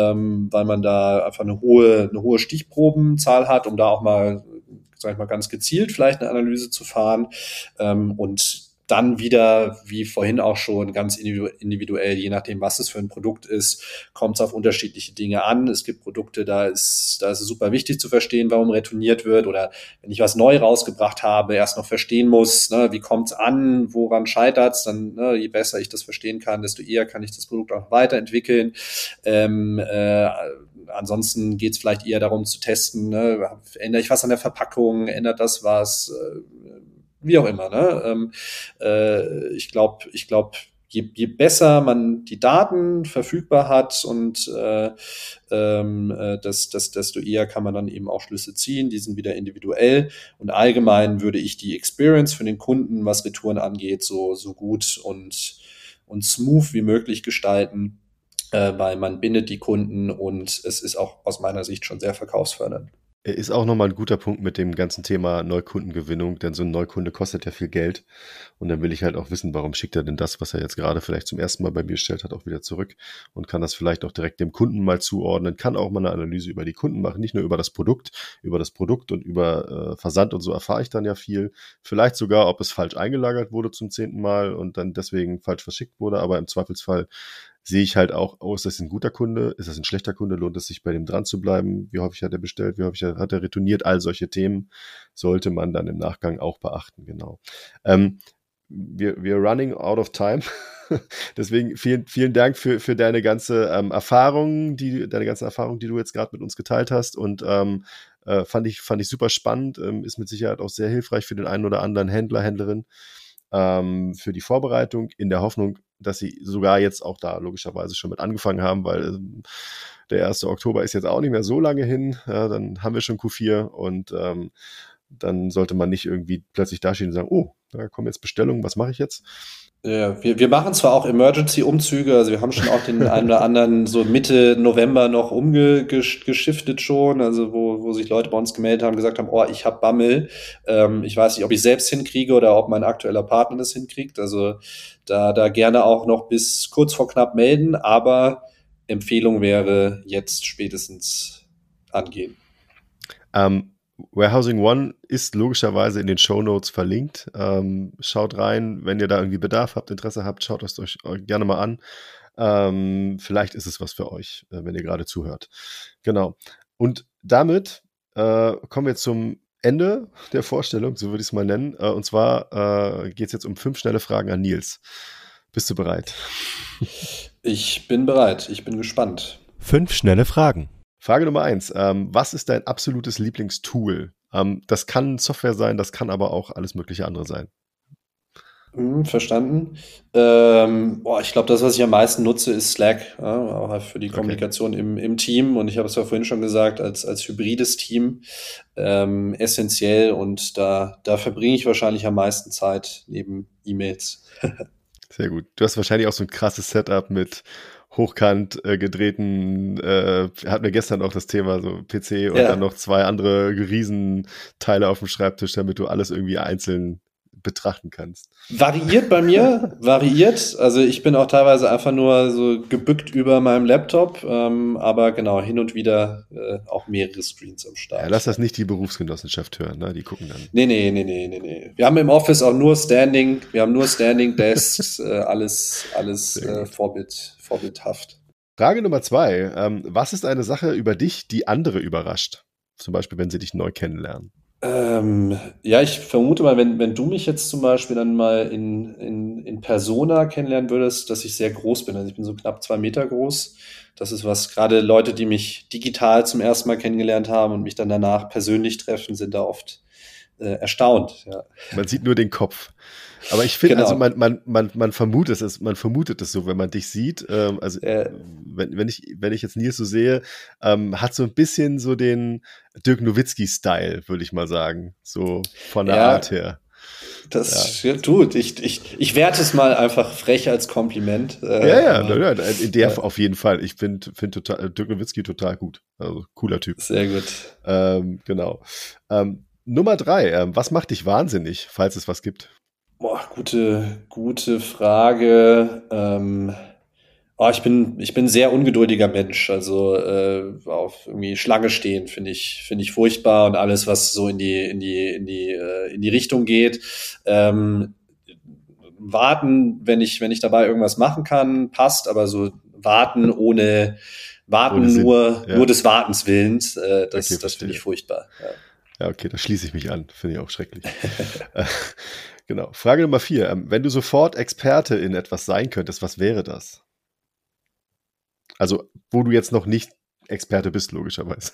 ähm, weil man da einfach eine hohe, eine hohe Stichprobenzahl hat, um da auch mal sag ich mal, ganz gezielt vielleicht eine Analyse zu fahren. Ähm, und dann wieder, wie vorhin auch schon, ganz individuell, je nachdem, was es für ein Produkt ist, kommt es auf unterschiedliche Dinge an. Es gibt Produkte, da ist, da ist es super wichtig zu verstehen, warum retourniert wird. Oder wenn ich was neu rausgebracht habe, erst noch verstehen muss, ne, wie kommt es an, woran scheitert es, dann ne, je besser ich das verstehen kann, desto eher kann ich das Produkt auch weiterentwickeln. Ähm, äh, ansonsten geht es vielleicht eher darum zu testen, ne, ändere ich was an der Verpackung, ändert das was, äh, wie auch immer. Ne? Ähm, äh, ich glaube, ich glaube, je, je besser man die Daten verfügbar hat und äh, ähm, äh, das, das, desto eher kann man dann eben auch Schlüsse ziehen. Die sind wieder individuell. Und allgemein würde ich die Experience für den Kunden, was Retouren angeht, so, so gut und, und smooth wie möglich gestalten äh, weil man bindet die Kunden und es ist auch aus meiner Sicht schon sehr verkaufsfördernd. Ist auch nochmal ein guter Punkt mit dem ganzen Thema Neukundengewinnung, denn so ein Neukunde kostet ja viel Geld. Und dann will ich halt auch wissen, warum schickt er denn das, was er jetzt gerade vielleicht zum ersten Mal bei mir stellt hat, auch wieder zurück und kann das vielleicht auch direkt dem Kunden mal zuordnen, kann auch mal eine Analyse über die Kunden machen, nicht nur über das Produkt, über das Produkt und über äh, Versand und so erfahre ich dann ja viel. Vielleicht sogar, ob es falsch eingelagert wurde zum zehnten Mal und dann deswegen falsch verschickt wurde, aber im Zweifelsfall sehe ich halt auch, oh, ist das ein guter Kunde, ist das ein schlechter Kunde, lohnt es sich bei dem dran zu bleiben, wie häufig hat er bestellt, wie häufig hat er retourniert, all solche Themen sollte man dann im Nachgang auch beachten, genau. Ähm, wir, wir running out of time. Deswegen vielen, vielen Dank für, für deine ganze ähm, Erfahrung, die, deine ganzen Erfahrungen, die du jetzt gerade mit uns geteilt hast. Und ähm, äh, fand, ich, fand ich super spannend, ähm, ist mit Sicherheit auch sehr hilfreich für den einen oder anderen Händler, Händlerin ähm, für die Vorbereitung, in der Hoffnung, dass sie sogar jetzt auch da logischerweise schon mit angefangen haben, weil ähm, der 1. Oktober ist jetzt auch nicht mehr so lange hin. Ja, dann haben wir schon Q4 und ähm, dann sollte man nicht irgendwie plötzlich dastehen und sagen, oh, da kommen jetzt Bestellungen, was mache ich jetzt? Ja, wir, wir machen zwar auch Emergency-Umzüge, also wir haben schon auch den einen oder anderen so Mitte November noch umgeschiftet schon, also wo, wo sich Leute bei uns gemeldet haben, gesagt haben, oh, ich habe Bammel. Ähm, ich weiß nicht, ob ich selbst hinkriege oder ob mein aktueller Partner das hinkriegt. Also da, da gerne auch noch bis kurz vor knapp melden, aber Empfehlung wäre jetzt spätestens angehen. Ähm, Warehousing One ist logischerweise in den Show Notes verlinkt. Ähm, schaut rein, wenn ihr da irgendwie Bedarf habt, Interesse habt, schaut es euch gerne mal an. Ähm, vielleicht ist es was für euch, äh, wenn ihr gerade zuhört. Genau. Und damit äh, kommen wir zum Ende der Vorstellung, so würde ich es mal nennen. Äh, und zwar äh, geht es jetzt um fünf schnelle Fragen an Nils. Bist du bereit? Ich bin bereit. Ich bin gespannt. Fünf schnelle Fragen. Frage Nummer eins. Ähm, was ist dein absolutes Lieblingstool? Ähm, das kann Software sein, das kann aber auch alles mögliche andere sein. Hm, verstanden. Ähm, boah, ich glaube, das, was ich am meisten nutze, ist Slack, ja, auch halt für die Kommunikation okay. im, im Team. Und ich habe es ja vorhin schon gesagt, als, als hybrides Team ähm, essentiell. Und da, da verbringe ich wahrscheinlich am meisten Zeit neben E-Mails. Sehr gut. Du hast wahrscheinlich auch so ein krasses Setup mit hochkant äh, gedrehten, äh, hatten wir gestern auch das Thema, so PC und ja. dann noch zwei andere Riesenteile auf dem Schreibtisch, damit du alles irgendwie einzeln betrachten kannst. Variiert bei mir, variiert. Also ich bin auch teilweise einfach nur so gebückt über meinem Laptop, ähm, aber genau, hin und wieder äh, auch mehrere Screens am Start. Ja, lass das nicht die Berufsgenossenschaft hören, ne? Die gucken dann. Nee, nee, nee, nee, nee, nee. Wir haben im Office auch nur Standing, wir haben nur Standing Desks, äh, alles, alles äh, Vorbild, vorbildhaft. Frage Nummer zwei. Ähm, was ist eine Sache über dich, die andere überrascht? Zum Beispiel, wenn sie dich neu kennenlernen. Ähm, ja, ich vermute mal, wenn, wenn du mich jetzt zum Beispiel dann mal in, in, in Persona kennenlernen würdest, dass ich sehr groß bin. Also ich bin so knapp zwei Meter groß. Das ist was, gerade Leute, die mich digital zum ersten Mal kennengelernt haben und mich dann danach persönlich treffen, sind da oft äh, erstaunt. Ja. Man sieht nur den Kopf. Aber ich finde, also genau. also man, man, man, man vermutet es, man vermutet es so, wenn man dich sieht. Ähm, also äh, wenn, wenn, ich, wenn ich jetzt Nils so sehe, ähm, hat so ein bisschen so den Dirk Nowitzki-Style, würde ich mal sagen. So von der ja. Art her. Das ja. tut. Ich, ich, ich werte es mal einfach frech als Kompliment. Äh, ja, ja, aber, ja, in der äh, auf jeden Fall. Ich finde find total, Dirk Nowitzki total gut. Also cooler Typ. Sehr gut. Ähm, genau. Ähm, Nummer drei, ähm, was macht dich wahnsinnig, falls es was gibt? Boah, gute, gute Frage. Ähm, oh, ich bin, ich bin ein sehr ungeduldiger Mensch. Also äh, auf irgendwie Schlange stehen finde ich, finde ich furchtbar und alles, was so in die, in die, in die, äh, in die Richtung geht. Ähm, warten, wenn ich, wenn ich dabei irgendwas machen kann, passt, aber so warten ohne warten ohne nur, ja. nur des Wartens willens, äh, das, okay, das finde ich furchtbar. Ja. Ja, okay, da schließe ich mich an. Finde ich auch schrecklich. Genau. Frage Nummer vier. Ähm, wenn du sofort Experte in etwas sein könntest, was wäre das? Also, wo du jetzt noch nicht Experte bist, logischerweise.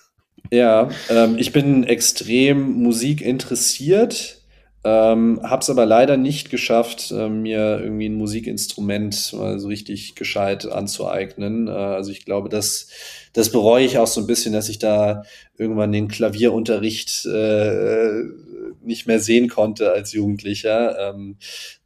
Ja, ähm, ich bin extrem musikinteressiert, ähm, habe es aber leider nicht geschafft, äh, mir irgendwie ein Musikinstrument mal so richtig gescheit anzueignen. Äh, also ich glaube, das, das bereue ich auch so ein bisschen, dass ich da irgendwann den Klavierunterricht äh, nicht mehr sehen konnte als Jugendlicher. Ähm,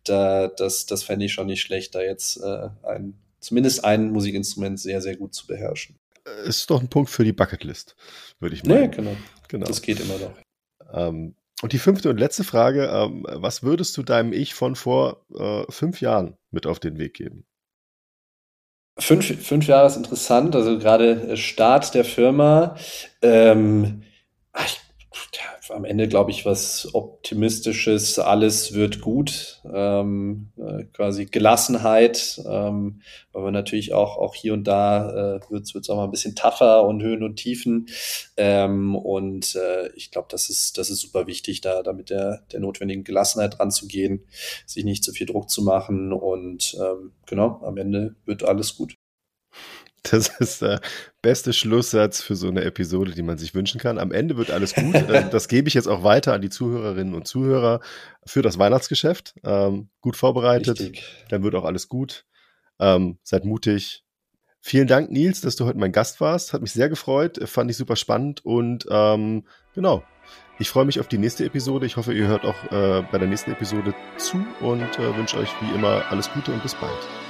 da, das das fände ich schon nicht schlecht, da jetzt äh, ein, zumindest ein Musikinstrument sehr, sehr gut zu beherrschen. ist doch ein Punkt für die Bucketlist, würde ich meinen. Nee, genau. genau. Das geht immer noch. Ähm, und die fünfte und letzte Frage, ähm, was würdest du deinem Ich von vor äh, fünf Jahren mit auf den Weg geben? Fünf, fünf Jahre ist interessant, also gerade Start der Firma. Ähm, ich am Ende, glaube ich, was Optimistisches, alles wird gut, ähm, äh, quasi Gelassenheit, ähm, aber natürlich auch, auch hier und da äh, wird es auch mal ein bisschen tougher und Höhen und Tiefen. Ähm, und äh, ich glaube, das ist, das ist super wichtig, da, da mit der, der notwendigen Gelassenheit ranzugehen, sich nicht zu viel Druck zu machen und ähm, genau, am Ende wird alles gut. Das ist der beste Schlusssatz für so eine Episode, die man sich wünschen kann. Am Ende wird alles gut. Äh, das gebe ich jetzt auch weiter an die Zuhörerinnen und Zuhörer für das Weihnachtsgeschäft. Ähm, gut vorbereitet. Richtig. Dann wird auch alles gut. Ähm, seid mutig. Vielen Dank, Nils, dass du heute mein Gast warst. Hat mich sehr gefreut. Fand ich super spannend. Und ähm, genau, ich freue mich auf die nächste Episode. Ich hoffe, ihr hört auch äh, bei der nächsten Episode zu und äh, wünsche euch wie immer alles Gute und bis bald.